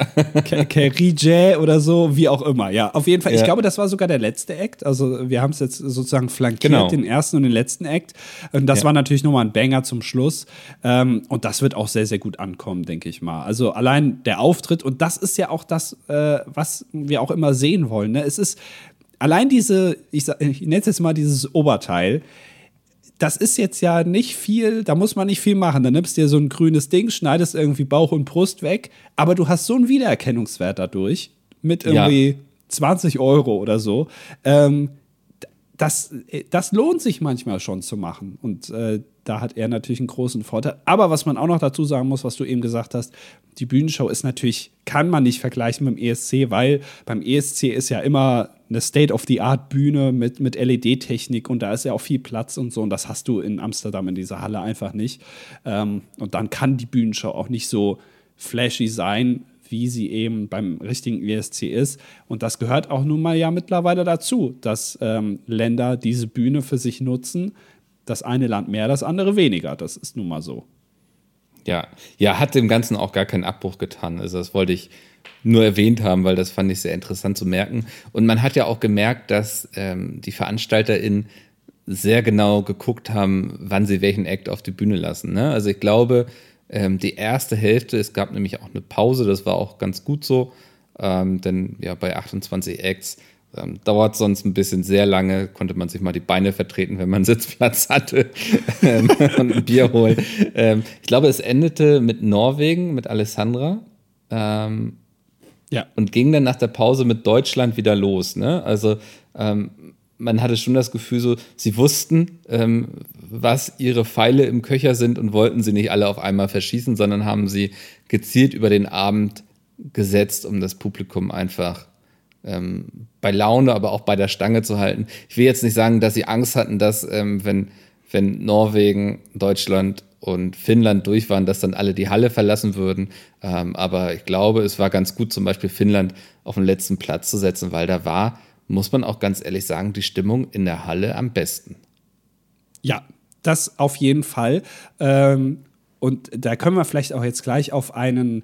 Speaker 1: Kerije oder so, wie auch immer. Ja, auf jeden Fall. Ja. Ich glaube, das war sogar der letzte Act. Also, wir haben es jetzt sozusagen flankiert, genau. den ersten und den letzten Act. Und das ja. war natürlich nochmal ein Banger zum Schluss. Ähm, und das wird auch sehr, sehr gut ankommen, denke ich mal. Also, allein der Auftritt. Und das ist ja auch das, äh, was wir auch immer sehen wollen. Ne? Es ist allein diese, ich, ich nenne es jetzt mal dieses Oberteil das ist jetzt ja nicht viel, da muss man nicht viel machen. Da nimmst du dir so ein grünes Ding, schneidest irgendwie Bauch und Brust weg, aber du hast so einen Wiedererkennungswert dadurch mit irgendwie ja. 20 Euro oder so. Ähm, das, das lohnt sich manchmal schon zu machen. Und äh, da hat er natürlich einen großen Vorteil. Aber was man auch noch dazu sagen muss, was du eben gesagt hast, die Bühnenshow ist natürlich, kann man nicht vergleichen mit dem ESC, weil beim ESC ist ja immer eine State-of-the-Art-Bühne mit, mit LED-Technik und da ist ja auch viel Platz und so. Und das hast du in Amsterdam in dieser Halle einfach nicht. Ähm, und dann kann die Bühnenshow auch nicht so flashy sein, wie sie eben beim richtigen ESC ist. Und das gehört auch nun mal ja mittlerweile dazu, dass ähm, Länder diese Bühne für sich nutzen. Das eine Land mehr, das andere weniger. Das ist nun mal so.
Speaker 2: Ja, ja, hat dem Ganzen auch gar keinen Abbruch getan. Also das wollte ich nur erwähnt haben, weil das fand ich sehr interessant zu merken. Und man hat ja auch gemerkt, dass ähm, die VeranstalterInnen sehr genau geguckt haben, wann sie welchen Act auf die Bühne lassen. Ne? Also ich glaube, ähm, die erste Hälfte, es gab nämlich auch eine Pause, das war auch ganz gut so, ähm, denn ja, bei 28 Acts ähm, dauert sonst ein bisschen sehr lange, konnte man sich mal die Beine vertreten, wenn man Sitzplatz hatte ähm, und ein Bier holen. Ähm, ich glaube, es endete mit Norwegen, mit Alessandra. Ähm, ja. Und ging dann nach der Pause mit Deutschland wieder los. Ne? Also man hatte schon das Gefühl, so, sie wussten, ähm, was ihre Pfeile im Köcher sind und wollten sie nicht alle auf einmal verschießen, sondern haben sie gezielt über den Abend gesetzt, um das Publikum einfach ähm, bei Laune, aber auch bei der Stange zu halten. Ich will jetzt nicht sagen, dass sie Angst hatten, dass ähm, wenn, wenn Norwegen, Deutschland und Finnland durch waren, dass dann alle die Halle verlassen würden. Ähm, aber ich glaube, es war ganz gut, zum Beispiel Finnland auf den letzten Platz zu setzen, weil da war, muss man auch ganz ehrlich sagen, die Stimmung in der Halle am besten.
Speaker 1: Ja, das auf jeden Fall. Ähm, und da können wir vielleicht auch jetzt gleich auf einen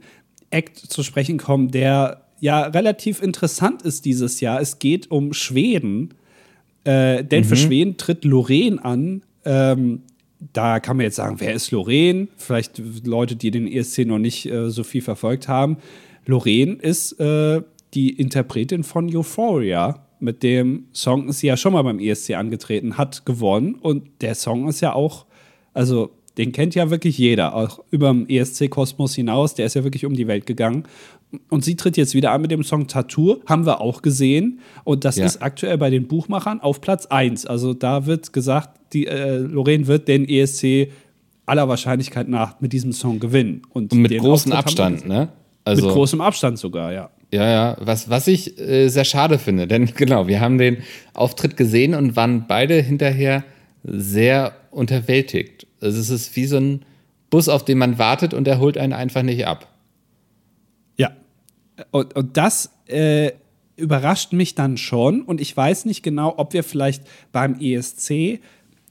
Speaker 1: Act zu sprechen kommen, der ja relativ interessant ist dieses Jahr. Es geht um Schweden. Äh, denn mhm. für Schweden tritt Lorraine an. Ähm, da kann man jetzt sagen, wer ist Lorraine? Vielleicht Leute, die den ESC noch nicht äh, so viel verfolgt haben. Lorraine ist äh, die Interpretin von Euphoria. Mit dem Song ist sie ja schon mal beim ESC angetreten, hat gewonnen und der Song ist ja auch, also den kennt ja wirklich jeder, auch über dem ESC-Kosmos hinaus, der ist ja wirklich um die Welt gegangen. Und sie tritt jetzt wieder an mit dem Song Tattoo, haben wir auch gesehen. Und das ja. ist aktuell bei den Buchmachern auf Platz 1. Also da wird gesagt, die, äh, Lorraine wird den ESC aller Wahrscheinlichkeit nach mit diesem Song gewinnen.
Speaker 2: Und, Und mit großem Abstand, ne?
Speaker 1: Also, mit großem Abstand sogar, ja.
Speaker 2: Ja, ja, was, was ich äh, sehr schade finde, denn genau, wir haben den Auftritt gesehen und waren beide hinterher sehr unterwältigt. Also es ist wie so ein Bus, auf den man wartet und der holt einen einfach nicht ab.
Speaker 1: Ja, und, und das äh, überrascht mich dann schon und ich weiß nicht genau, ob wir vielleicht beim ESC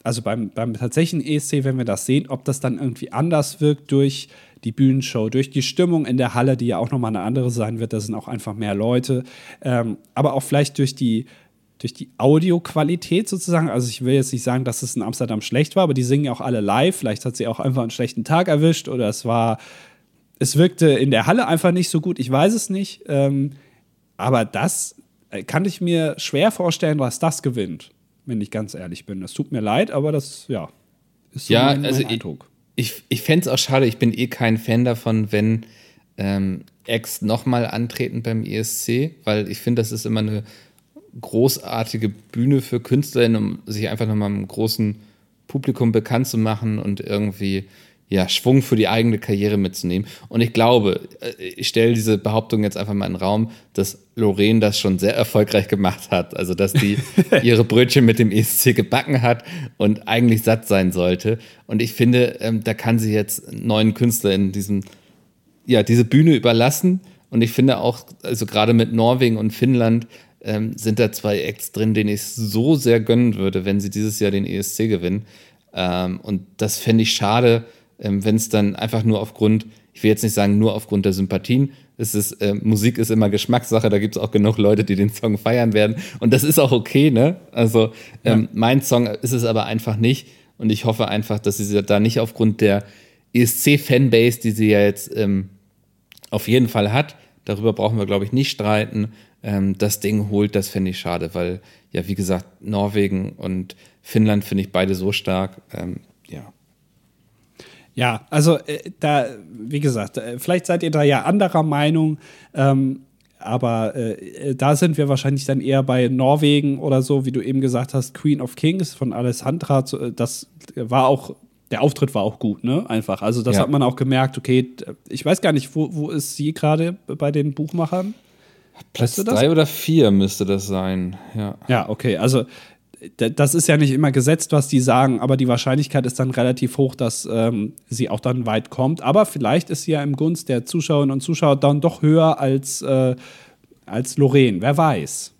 Speaker 1: also beim, beim tatsächlichen ESC, wenn wir das sehen, ob das dann irgendwie anders wirkt durch die Bühnenshow, durch die Stimmung in der Halle, die ja auch nochmal eine andere sein wird, da sind auch einfach mehr Leute, ähm, aber auch vielleicht durch die, durch die Audioqualität sozusagen. Also ich will jetzt nicht sagen, dass es in Amsterdam schlecht war, aber die singen ja auch alle live. Vielleicht hat sie auch einfach einen schlechten Tag erwischt oder es war, es wirkte in der Halle einfach nicht so gut. Ich weiß es nicht. Ähm, aber das äh, kann ich mir schwer vorstellen, was das gewinnt wenn ich ganz ehrlich bin. Das tut mir leid, aber das, ja,
Speaker 2: ist so ja, mein, mein also Eindruck. Ich, ich, fände es auch schade, ich bin eh kein Fan davon, wenn ähm, Ex nochmal antreten beim ESC, weil ich finde, das ist immer eine großartige Bühne für KünstlerInnen, um sich einfach nochmal im großen Publikum bekannt zu machen und irgendwie ja, Schwung für die eigene Karriere mitzunehmen. Und ich glaube, äh, ich stelle diese Behauptung jetzt einfach mal in den Raum, dass Lorraine das schon sehr erfolgreich gemacht hat. Also, dass die ihre Brötchen mit dem ESC gebacken hat und eigentlich satt sein sollte. Und ich finde, ähm, da kann sie jetzt neuen Künstler in diesem, ja, diese Bühne überlassen. Und ich finde auch, also gerade mit Norwegen und Finnland ähm, sind da zwei Acts drin, denen ich so sehr gönnen würde, wenn sie dieses Jahr den ESC gewinnen. Ähm, und das fände ich schade, ähm, wenn es dann einfach nur aufgrund, ich will jetzt nicht sagen nur aufgrund der Sympathien, es ist, äh, Musik ist immer Geschmackssache, da gibt es auch genug Leute, die den Song feiern werden. Und das ist auch okay, ne? Also ähm, ja. mein Song ist es aber einfach nicht. Und ich hoffe einfach, dass sie da nicht aufgrund der ESC-Fanbase, die sie ja jetzt ähm, auf jeden Fall hat, darüber brauchen wir, glaube ich, nicht streiten, ähm, das Ding holt, das fände ich schade, weil, ja, wie gesagt, Norwegen und Finnland finde ich beide so stark. Ähm, ja.
Speaker 1: Also äh, da, wie gesagt, äh, vielleicht seid ihr da ja anderer Meinung, ähm, aber äh, da sind wir wahrscheinlich dann eher bei Norwegen oder so, wie du eben gesagt hast, Queen of Kings von Alessandra. Äh, das war auch, der Auftritt war auch gut, ne? Einfach. Also das ja. hat man auch gemerkt, okay, ich weiß gar nicht, wo, wo ist sie gerade bei den Buchmachern?
Speaker 2: Platz drei oder vier müsste das sein, ja.
Speaker 1: Ja, okay. Also das ist ja nicht immer gesetzt, was die sagen, aber die Wahrscheinlichkeit ist dann relativ hoch, dass ähm, sie auch dann weit kommt. Aber vielleicht ist sie ja im Gunst der Zuschauerinnen und Zuschauer dann doch höher als, äh, als Lorraine. Wer weiß.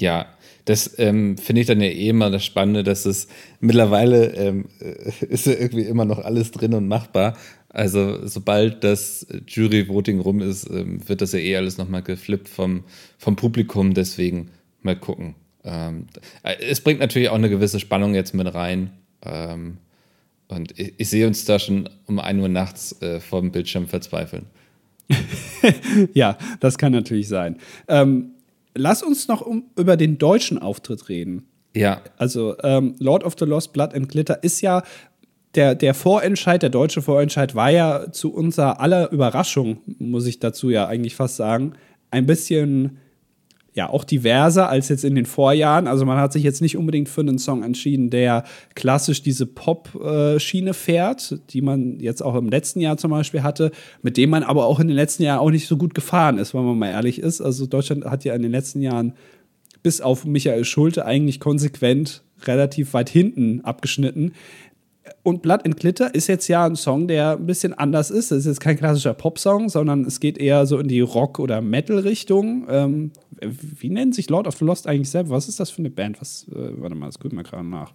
Speaker 2: Ja, das ähm, finde ich dann ja eh immer das Spannende, dass es mittlerweile ähm, äh, ist ja irgendwie immer noch alles drin und machbar. Also sobald das Jury-Voting rum ist, ähm, wird das ja eh alles nochmal geflippt vom, vom Publikum. Deswegen mal gucken. Ähm, äh, es bringt natürlich auch eine gewisse Spannung jetzt mit rein. Ähm, und ich, ich, sehe uns da schon um 1 Uhr nachts äh, vor dem Bildschirm verzweifeln.
Speaker 1: ja, das kann natürlich sein. Ähm, lass uns noch um, über den deutschen Auftritt reden.
Speaker 2: Ja.
Speaker 1: Also ähm, Lord of the Lost Blood and Glitter ist ja der, der Vorentscheid, der deutsche Vorentscheid war ja zu unserer aller Überraschung, muss ich dazu ja eigentlich fast sagen, ein bisschen ja auch diverser als jetzt in den Vorjahren. Also man hat sich jetzt nicht unbedingt für einen Song entschieden, der klassisch diese Pop-Schiene fährt, die man jetzt auch im letzten Jahr zum Beispiel hatte, mit dem man aber auch in den letzten Jahren auch nicht so gut gefahren ist, wenn man mal ehrlich ist. Also Deutschland hat ja in den letzten Jahren bis auf Michael Schulte eigentlich konsequent relativ weit hinten abgeschnitten. Und Blood and Glitter ist jetzt ja ein Song, der ein bisschen anders ist. Es ist jetzt kein klassischer Popsong, sondern es geht eher so in die Rock- oder Metal-Richtung. Ähm, wie nennt sich Lord of the Lost eigentlich selber? Was ist das für eine Band? Was, äh, warte mal, das gucken wir gerade nach.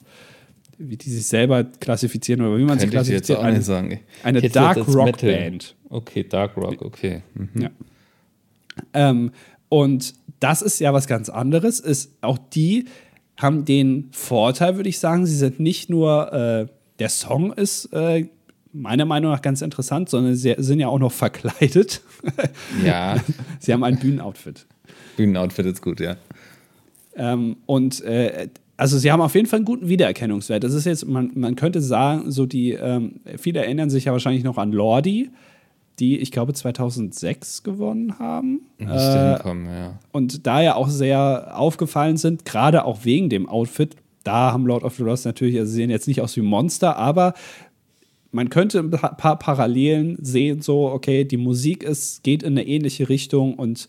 Speaker 1: Wie die sich selber klassifizieren oder wie man sie klassifiziert.
Speaker 2: Ich jetzt auch nicht sagen.
Speaker 1: Eine Dark Rock Band.
Speaker 2: Okay, Dark Rock, okay.
Speaker 1: Mhm. Ja. Ähm, und das ist ja was ganz anderes. Ist auch die haben den Vorteil, würde ich sagen, sie sind nicht nur äh, der Song ist äh, meiner Meinung nach ganz interessant, sondern sie sind ja auch noch verkleidet.
Speaker 2: Ja.
Speaker 1: sie haben ein Bühnenoutfit.
Speaker 2: Bühnenoutfit ist gut, ja.
Speaker 1: Ähm, und äh, also sie haben auf jeden Fall einen guten Wiedererkennungswert. Das ist jetzt, man, man könnte sagen, so die, ähm, viele erinnern sich ja wahrscheinlich noch an Lordi, die, ich glaube, 2006 gewonnen haben.
Speaker 2: Äh, hinkommen, ja.
Speaker 1: Und da ja auch sehr aufgefallen sind, gerade auch wegen dem Outfit, da haben Lord of the Lost natürlich, also sie sehen jetzt nicht aus wie Monster, aber man könnte ein paar Parallelen sehen, so, okay, die Musik ist, geht in eine ähnliche Richtung und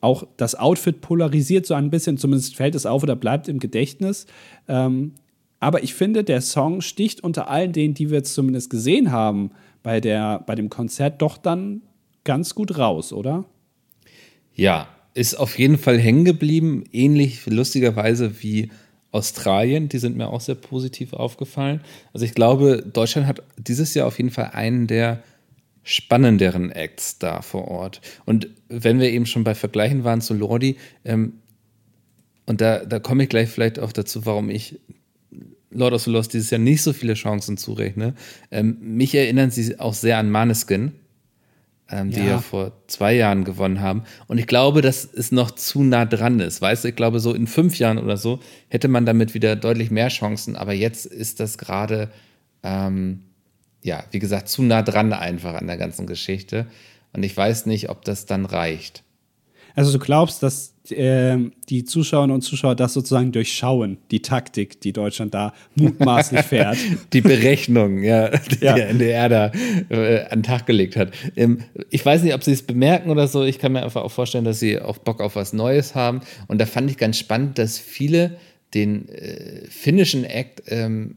Speaker 1: auch das Outfit polarisiert so ein bisschen, zumindest fällt es auf oder bleibt im Gedächtnis. Ähm, aber ich finde, der Song sticht unter allen denen, die wir jetzt zumindest gesehen haben, bei, der, bei dem Konzert doch dann ganz gut raus, oder?
Speaker 2: Ja, ist auf jeden Fall hängen geblieben, ähnlich lustigerweise wie Australien, die sind mir auch sehr positiv aufgefallen. Also ich glaube, Deutschland hat dieses Jahr auf jeden Fall einen der spannenderen Acts da vor Ort. Und wenn wir eben schon bei Vergleichen waren zu Lordi, ähm, und da, da komme ich gleich vielleicht auch dazu, warum ich Lord of the Lost dieses Jahr nicht so viele Chancen zurechne. Ähm, mich erinnern sie auch sehr an Maneskin ähm, die ja. ja. vor zwei Jahren gewonnen haben. Und ich glaube, dass es noch zu nah dran ist. Weißt du, ich glaube, so in fünf Jahren oder so hätte man damit wieder deutlich mehr Chancen. Aber jetzt ist das gerade, ähm, ja, wie gesagt, zu nah dran einfach an der ganzen Geschichte. Und ich weiß nicht, ob das dann reicht.
Speaker 1: Also du glaubst, dass äh, die Zuschauerinnen und Zuschauer das sozusagen durchschauen, die Taktik, die Deutschland da mutmaßlich fährt.
Speaker 2: die Berechnung, ja, die ja. der NDR da äh, an den Tag gelegt hat. Ähm, ich weiß nicht, ob sie es bemerken oder so. Ich kann mir einfach auch vorstellen, dass sie auch Bock auf was Neues haben. Und da fand ich ganz spannend, dass viele den äh, finnischen Act ähm,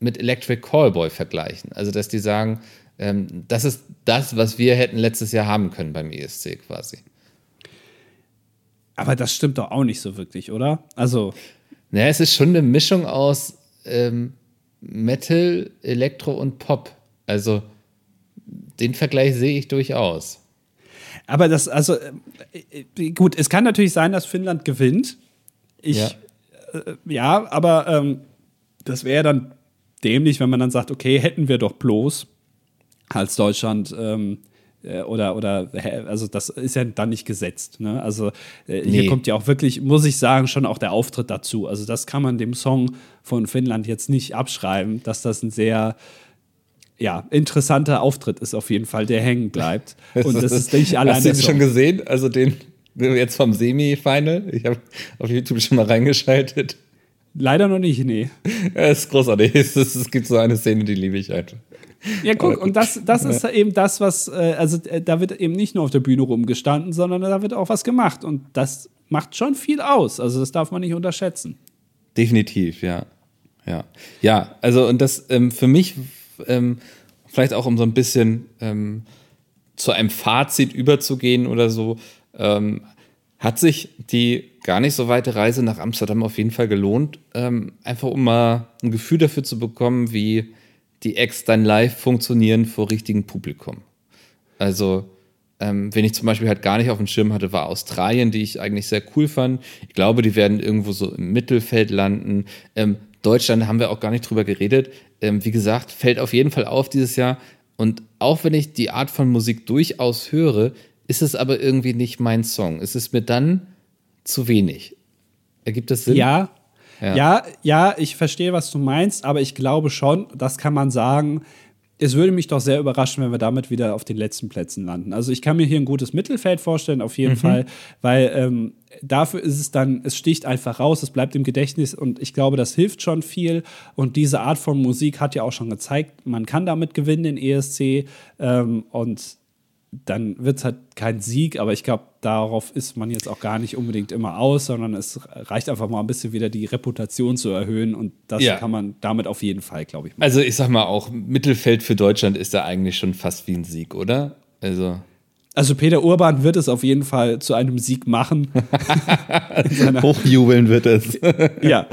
Speaker 2: mit Electric Callboy vergleichen. Also, dass die sagen, ähm, das ist das, was wir hätten letztes Jahr haben können beim ESC quasi.
Speaker 1: Aber das stimmt doch auch nicht so wirklich, oder? Also.
Speaker 2: Naja, es ist schon eine Mischung aus ähm, Metal, Elektro und Pop. Also den Vergleich sehe ich durchaus.
Speaker 1: Aber das, also äh, gut, es kann natürlich sein, dass Finnland gewinnt. Ich, ja, äh, ja aber ähm, das wäre dann dämlich, wenn man dann sagt, okay, hätten wir doch bloß als Deutschland ähm, äh, oder oder also das ist ja dann nicht gesetzt. Ne? Also äh, hier nee. kommt ja auch wirklich, muss ich sagen, schon auch der Auftritt dazu. Also das kann man dem Song von Finnland jetzt nicht abschreiben, dass das ein sehr ja, interessanter Auftritt ist auf jeden Fall, der hängen bleibt. Und das ist nicht allein.
Speaker 2: Hast du den schon gesehen? Also den jetzt vom Semi-Final? Ich habe auf YouTube schon mal reingeschaltet.
Speaker 1: Leider noch nicht, nee.
Speaker 2: Es ist großartig. Es, es gibt so eine Szene, die liebe ich einfach.
Speaker 1: Ja, guck, und das, das ist eben das, was, äh, also äh, da wird eben nicht nur auf der Bühne rumgestanden, sondern da wird auch was gemacht. Und das macht schon viel aus. Also das darf man nicht unterschätzen.
Speaker 2: Definitiv, ja. Ja, ja also und das ähm, für mich, ähm, vielleicht auch um so ein bisschen ähm, zu einem Fazit überzugehen oder so, ähm, hat sich die gar nicht so weite Reise nach Amsterdam auf jeden Fall gelohnt, ähm, einfach um mal ein Gefühl dafür zu bekommen, wie die Acts dann live funktionieren vor richtigem Publikum. Also, ähm, wenn ich zum Beispiel halt gar nicht auf dem Schirm hatte, war Australien, die ich eigentlich sehr cool fand. Ich glaube, die werden irgendwo so im Mittelfeld landen. Ähm, Deutschland haben wir auch gar nicht drüber geredet. Ähm, wie gesagt, fällt auf jeden Fall auf dieses Jahr. Und auch wenn ich die Art von Musik durchaus höre, ist es aber irgendwie nicht mein Song. Es ist mir dann zu wenig. Ergibt das Sinn?
Speaker 1: Ja, ja. ja, ja, ich verstehe, was du meinst, aber ich glaube schon, das kann man sagen, es würde mich doch sehr überraschen, wenn wir damit wieder auf den letzten Plätzen landen. Also ich kann mir hier ein gutes Mittelfeld vorstellen, auf jeden mhm. Fall, weil ähm, dafür ist es dann, es sticht einfach raus, es bleibt im Gedächtnis und ich glaube, das hilft schon viel. Und diese Art von Musik hat ja auch schon gezeigt, man kann damit gewinnen, den ESC. Ähm, und dann wird es halt kein Sieg, aber ich glaube, darauf ist man jetzt auch gar nicht unbedingt immer aus, sondern es reicht einfach mal ein bisschen wieder die Reputation zu erhöhen und das ja. kann man damit auf jeden Fall, glaube ich.
Speaker 2: Machen. Also ich sag mal auch, Mittelfeld für Deutschland ist da eigentlich schon fast wie ein Sieg, oder? Also.
Speaker 1: Also Peter Urban wird es auf jeden Fall zu einem Sieg machen.
Speaker 2: Hochjubeln wird es.
Speaker 1: ja,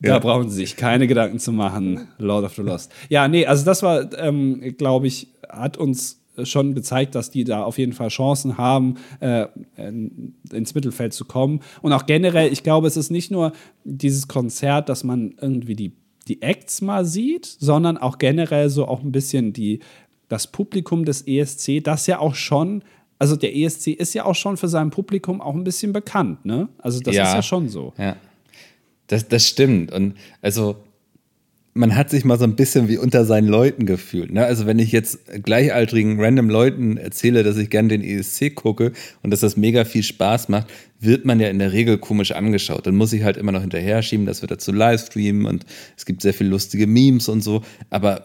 Speaker 1: da ja. brauchen Sie sich keine Gedanken zu machen, Lord of the Lost. Ja, nee, also das war, ähm, glaube ich, hat uns schon gezeigt, dass die da auf jeden Fall Chancen haben, äh, ins Mittelfeld zu kommen. Und auch generell, ich glaube, es ist nicht nur dieses Konzert, dass man irgendwie die, die Acts mal sieht, sondern auch generell so auch ein bisschen die, das Publikum des ESC, das ja auch schon also der ESC ist ja auch schon für sein Publikum auch ein bisschen bekannt, ne? Also das ja, ist ja schon so.
Speaker 2: Ja. Das, das stimmt. Und also man hat sich mal so ein bisschen wie unter seinen Leuten gefühlt. Ne? Also wenn ich jetzt gleichaltrigen random Leuten erzähle, dass ich gerne den ESC gucke und dass das mega viel Spaß macht, wird man ja in der Regel komisch angeschaut. Dann muss ich halt immer noch hinterher schieben, dass wir dazu livestreamen und es gibt sehr viel lustige Memes und so. Aber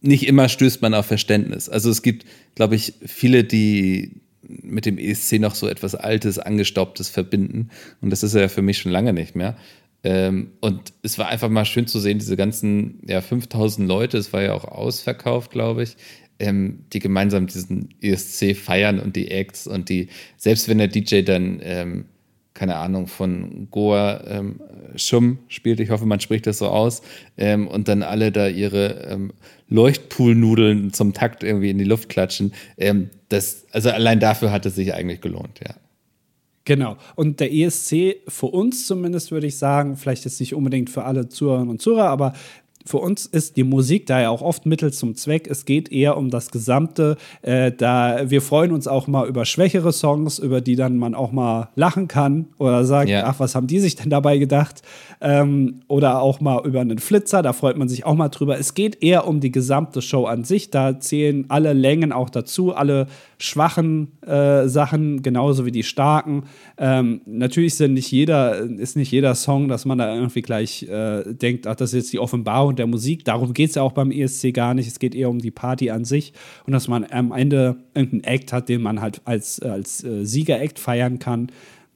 Speaker 2: nicht immer stößt man auf Verständnis. Also es gibt, glaube ich, viele, die mit dem ESC noch so etwas Altes, Angestaubtes verbinden. Und das ist ja für mich schon lange nicht mehr. Ähm, und es war einfach mal schön zu sehen, diese ganzen ja, 5000 Leute, es war ja auch ausverkauft, glaube ich, ähm, die gemeinsam diesen ESC feiern und die Acts und die, selbst wenn der DJ dann, ähm, keine Ahnung, von Goa ähm, Schum spielt, ich hoffe, man spricht das so aus, ähm, und dann alle da ihre ähm, Leuchtpoolnudeln zum Takt irgendwie in die Luft klatschen, ähm, das, also allein dafür hat es sich eigentlich gelohnt, ja.
Speaker 1: Genau. Und der ESC, für uns zumindest, würde ich sagen, vielleicht jetzt nicht unbedingt für alle Zuhörerinnen und Zuhörer, aber für uns ist die Musik da ja auch oft Mittel zum Zweck. Es geht eher um das Gesamte. Äh, da wir freuen uns auch mal über schwächere Songs, über die dann man auch mal lachen kann oder sagt, ja. ach, was haben die sich denn dabei gedacht? Ähm, oder auch mal über einen Flitzer, da freut man sich auch mal drüber. Es geht eher um die gesamte Show an sich. Da zählen alle Längen auch dazu, alle schwachen äh, Sachen, genauso wie die starken. Ähm, natürlich sind nicht jeder, ist nicht jeder Song, dass man da irgendwie gleich äh, denkt, ach, das ist jetzt die Offenbarung der Musik. Darum geht es ja auch beim ESC gar nicht. Es geht eher um die Party an sich und dass man am Ende irgendeinen Act hat, den man halt als, als äh, Sieger-Act feiern kann.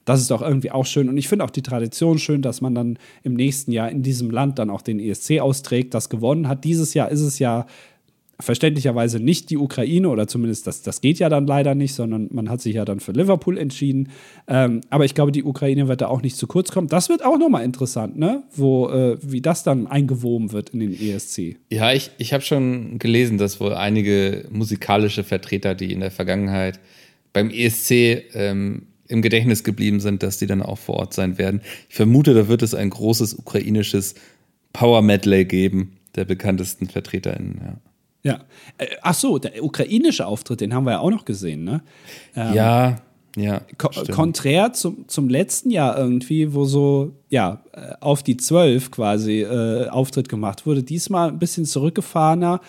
Speaker 1: Das ist doch irgendwie auch schön. Und ich finde auch die Tradition schön, dass man dann im nächsten Jahr in diesem Land dann auch den ESC austrägt, das gewonnen hat. Dieses Jahr ist es ja verständlicherweise nicht die Ukraine oder zumindest das, das geht ja dann leider nicht, sondern man hat sich ja dann für Liverpool entschieden. Ähm, aber ich glaube, die Ukraine wird da auch nicht zu kurz kommen. Das wird auch nochmal interessant, ne? Wo, äh, wie das dann eingewoben wird in den ESC.
Speaker 2: Ja, ich, ich habe schon gelesen, dass wohl einige musikalische Vertreter, die in der Vergangenheit beim ESC ähm, im Gedächtnis geblieben sind, dass die dann auch vor Ort sein werden. Ich vermute, da wird es ein großes ukrainisches Power Medley geben, der bekanntesten VertreterInnen, ja.
Speaker 1: Ja. Äh, ach so, der ukrainische Auftritt, den haben wir ja auch noch gesehen, ne?
Speaker 2: Ähm, ja, ja.
Speaker 1: Ko konträr zum, zum letzten Jahr irgendwie, wo so, ja, äh, auf die zwölf quasi äh, Auftritt gemacht wurde. Diesmal ein bisschen zurückgefahrener.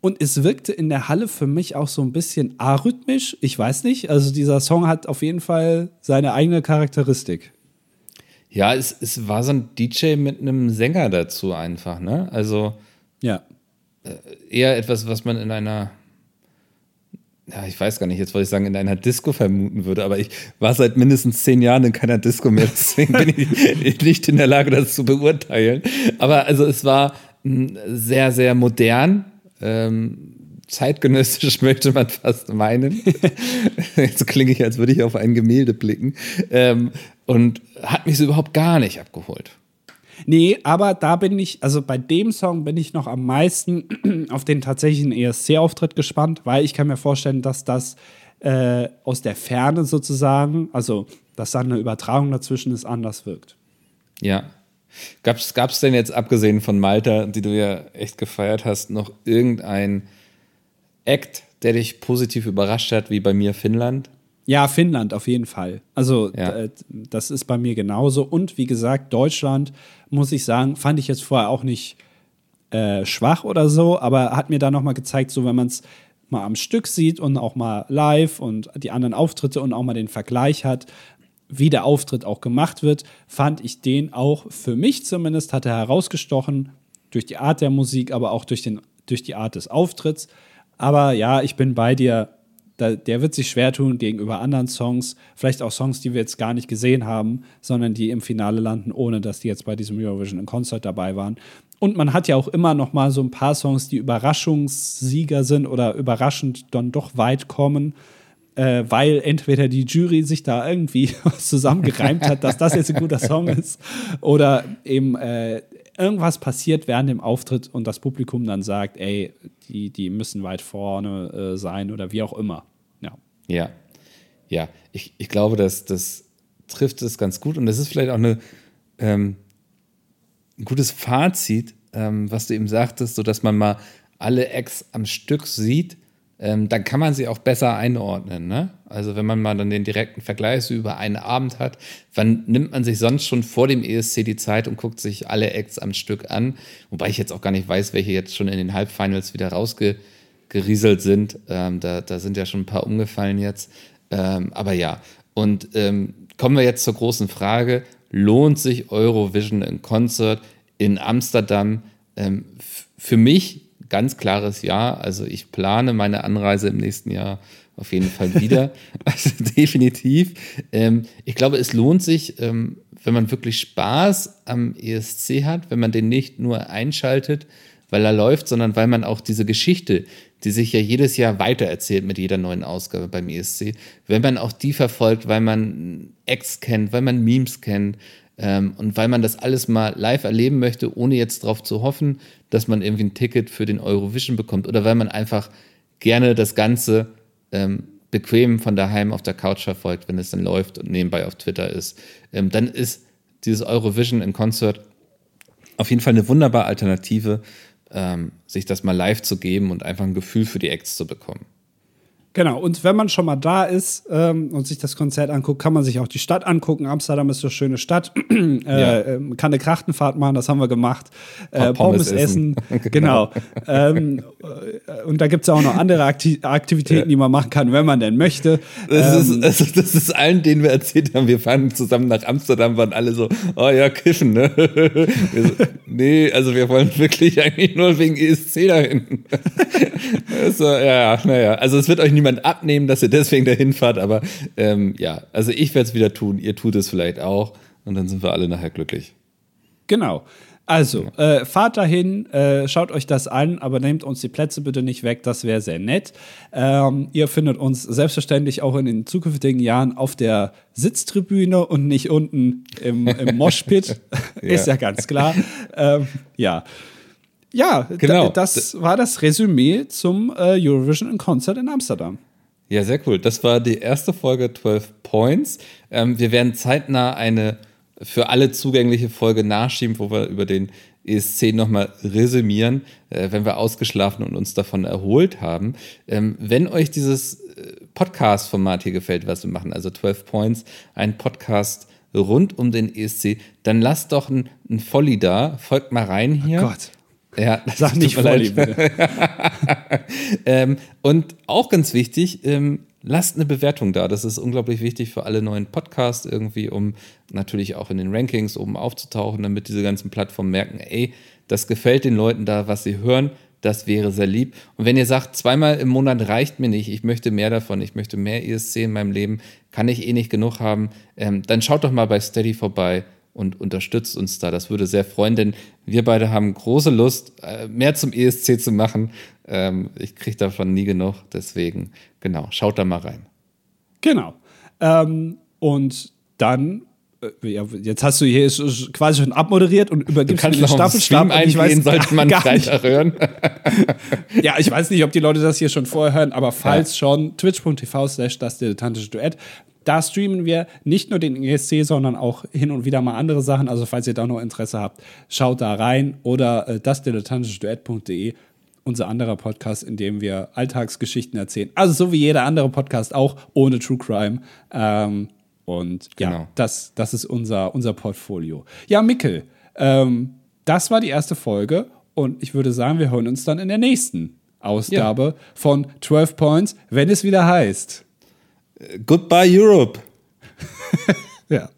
Speaker 1: Und es wirkte in der Halle für mich auch so ein bisschen arrhythmisch. Ich weiß nicht. Also dieser Song hat auf jeden Fall seine eigene Charakteristik.
Speaker 2: Ja, es, es war so ein DJ mit einem Sänger dazu einfach, ne? Also.
Speaker 1: Ja.
Speaker 2: Äh, eher etwas, was man in einer, ja, ich weiß gar nicht, jetzt wollte ich sagen, in einer Disco vermuten würde, aber ich war seit mindestens zehn Jahren in keiner Disco mehr, deswegen bin ich nicht in der Lage, das zu beurteilen. Aber also es war sehr, sehr modern, ähm, zeitgenössisch möchte man fast meinen. Jetzt klinge ich, als würde ich auf ein Gemälde blicken. Ähm, und hat mich so überhaupt gar nicht abgeholt.
Speaker 1: Nee, aber da bin ich, also bei dem Song bin ich noch am meisten auf den tatsächlichen ESC-Auftritt gespannt, weil ich kann mir vorstellen, dass das äh, aus der Ferne sozusagen, also dass da eine Übertragung dazwischen ist, anders wirkt.
Speaker 2: Ja. Gab es denn jetzt, abgesehen von Malta, die du ja echt gefeiert hast, noch irgendein Act, der dich positiv überrascht hat, wie bei mir Finnland?
Speaker 1: Ja, Finnland auf jeden Fall. Also ja. das ist bei mir genauso. Und wie gesagt, Deutschland, muss ich sagen, fand ich jetzt vorher auch nicht äh, schwach oder so, aber hat mir da nochmal gezeigt, so wenn man es mal am Stück sieht und auch mal live und die anderen Auftritte und auch mal den Vergleich hat, wie der Auftritt auch gemacht wird, fand ich den auch für mich zumindest, hat er herausgestochen durch die Art der Musik, aber auch durch, den, durch die Art des Auftritts. Aber ja, ich bin bei dir da, der wird sich schwer tun gegenüber anderen Songs, vielleicht auch Songs, die wir jetzt gar nicht gesehen haben, sondern die im Finale landen, ohne dass die jetzt bei diesem Eurovision Concert dabei waren. Und man hat ja auch immer noch mal so ein paar Songs, die Überraschungssieger sind oder überraschend dann doch weit kommen, äh, weil entweder die Jury sich da irgendwie zusammengereimt hat, dass das jetzt ein guter Song ist, oder eben äh, irgendwas passiert während dem Auftritt und das Publikum dann sagt, ey, die, die müssen weit vorne äh, sein oder wie auch immer. Ja.
Speaker 2: Ja. Ja, ich, ich glaube, dass das trifft es ganz gut und das ist vielleicht auch eine, ähm, ein gutes Fazit, ähm, was du eben sagtest, so dass man mal alle Acts am Stück sieht ähm, dann kann man sie auch besser einordnen. Ne? Also wenn man mal dann den direkten Vergleich so über einen Abend hat, wann nimmt man sich sonst schon vor dem ESC die Zeit und guckt sich alle Acts am Stück an? Wobei ich jetzt auch gar nicht weiß, welche jetzt schon in den Halbfinals wieder rausgerieselt sind. Ähm, da, da sind ja schon ein paar umgefallen jetzt. Ähm, aber ja, und ähm, kommen wir jetzt zur großen Frage, lohnt sich Eurovision in Concert in Amsterdam? Ähm, für mich ganz klares Ja. Also ich plane meine Anreise im nächsten Jahr auf jeden Fall wieder. also definitiv. Ähm, ich glaube, es lohnt sich, ähm, wenn man wirklich Spaß am ESC hat, wenn man den nicht nur einschaltet, weil er läuft, sondern weil man auch diese Geschichte, die sich ja jedes Jahr weitererzählt mit jeder neuen Ausgabe beim ESC, wenn man auch die verfolgt, weil man Ex kennt, weil man Memes kennt, ähm, und weil man das alles mal live erleben möchte, ohne jetzt darauf zu hoffen, dass man irgendwie ein Ticket für den Eurovision bekommt oder weil man einfach gerne das Ganze ähm, bequem von daheim auf der Couch verfolgt, wenn es dann läuft und nebenbei auf Twitter ist, ähm, dann ist dieses Eurovision in Concert auf jeden Fall eine wunderbare Alternative, ähm, sich das mal live zu geben und einfach ein Gefühl für die Acts zu bekommen.
Speaker 1: Genau, und wenn man schon mal da ist ähm, und sich das Konzert anguckt, kann man sich auch die Stadt angucken. Amsterdam ist eine schöne Stadt. äh, ja. Ähm, kann eine Krachtenfahrt machen, das haben wir gemacht. Äh, Pommes, Pommes, essen. essen. genau. ähm, äh, und da gibt es auch noch andere Akti Aktivitäten, ja. die man machen kann, wenn man denn möchte.
Speaker 2: Das, ähm, ist, also das ist allen, denen wir erzählt haben, wir fahren zusammen nach Amsterdam, waren alle so, oh ja, kiffen, ne? so, nee, also wir wollen wirklich eigentlich nur wegen ESC dahin. so, ja, naja, also es wird euch niemand niemand abnehmen, dass ihr deswegen dahin fahrt, aber ähm, ja, also ich werde es wieder tun, ihr tut es vielleicht auch und dann sind wir alle nachher glücklich.
Speaker 1: Genau. Also, äh, fahrt dahin, äh, schaut euch das an, aber nehmt uns die Plätze bitte nicht weg, das wäre sehr nett. Ähm, ihr findet uns selbstverständlich auch in den zukünftigen Jahren auf der Sitztribüne und nicht unten im, im Moshpit. Ist ja ganz klar. Ähm, ja. Ja,
Speaker 2: Genau.
Speaker 1: das war das Resümee zum äh, Eurovision in Concert in Amsterdam.
Speaker 2: Ja, sehr cool. Das war die erste Folge 12 Points. Ähm, wir werden zeitnah eine für alle zugängliche Folge nachschieben, wo wir über den ESC nochmal resümieren, äh, wenn wir ausgeschlafen und uns davon erholt haben. Ähm, wenn euch dieses äh, Podcast-Format hier gefällt, was wir machen, also 12 Points, ein Podcast rund um den ESC, dann lasst doch ein, ein Folly da, folgt mal rein hier.
Speaker 1: Gott.
Speaker 2: Ja, das
Speaker 1: Sag nicht bitte.
Speaker 2: Ähm, und auch ganz wichtig, ähm, lasst eine Bewertung da. Das ist unglaublich wichtig für alle neuen Podcasts irgendwie, um natürlich auch in den Rankings oben aufzutauchen, damit diese ganzen Plattformen merken, ey, das gefällt den Leuten da, was sie hören. Das wäre sehr lieb. Und wenn ihr sagt, zweimal im Monat reicht mir nicht, ich möchte mehr davon, ich möchte mehr ESC in meinem Leben, kann ich eh nicht genug haben, ähm, dann schaut doch mal bei Steady vorbei und unterstützt uns da. Das würde sehr freuen, denn wir beide haben große Lust, äh, mehr zum ESC zu machen. Ähm, ich kriege davon nie genug. Deswegen, genau, schaut da mal rein.
Speaker 1: Genau. Ähm, und dann, ja, jetzt hast du hier sch- sch- quasi schon abmoderiert und
Speaker 2: Du
Speaker 1: übergibst mir den Staffelstab. Ich weiß
Speaker 2: sollte man
Speaker 1: gar nicht,
Speaker 2: hören.
Speaker 1: Ja, ich weiß nicht, ob die Leute das hier schon vorher hören, aber falls schon, twitch.tv slash das dilettantische Duett. Da streamen wir nicht nur den ESC, sondern auch hin und wieder mal andere Sachen. Also falls ihr da noch Interesse habt, schaut da rein oder äh, dasdilettantische Duett.de, unser anderer Podcast, in dem wir Alltagsgeschichten erzählen. Also so wie jeder andere Podcast auch, ohne True Crime. Ähm, und ja,
Speaker 2: Genau.
Speaker 1: das, das ist unser, unser Portfolio. Ja, Mickel, ähm, das war die erste Folge und ich würde sagen, wir hören uns dann in der nächsten Ausgabe von 12 Points, wenn es wieder heißt.
Speaker 2: Goodbye Europe.
Speaker 1: Ja.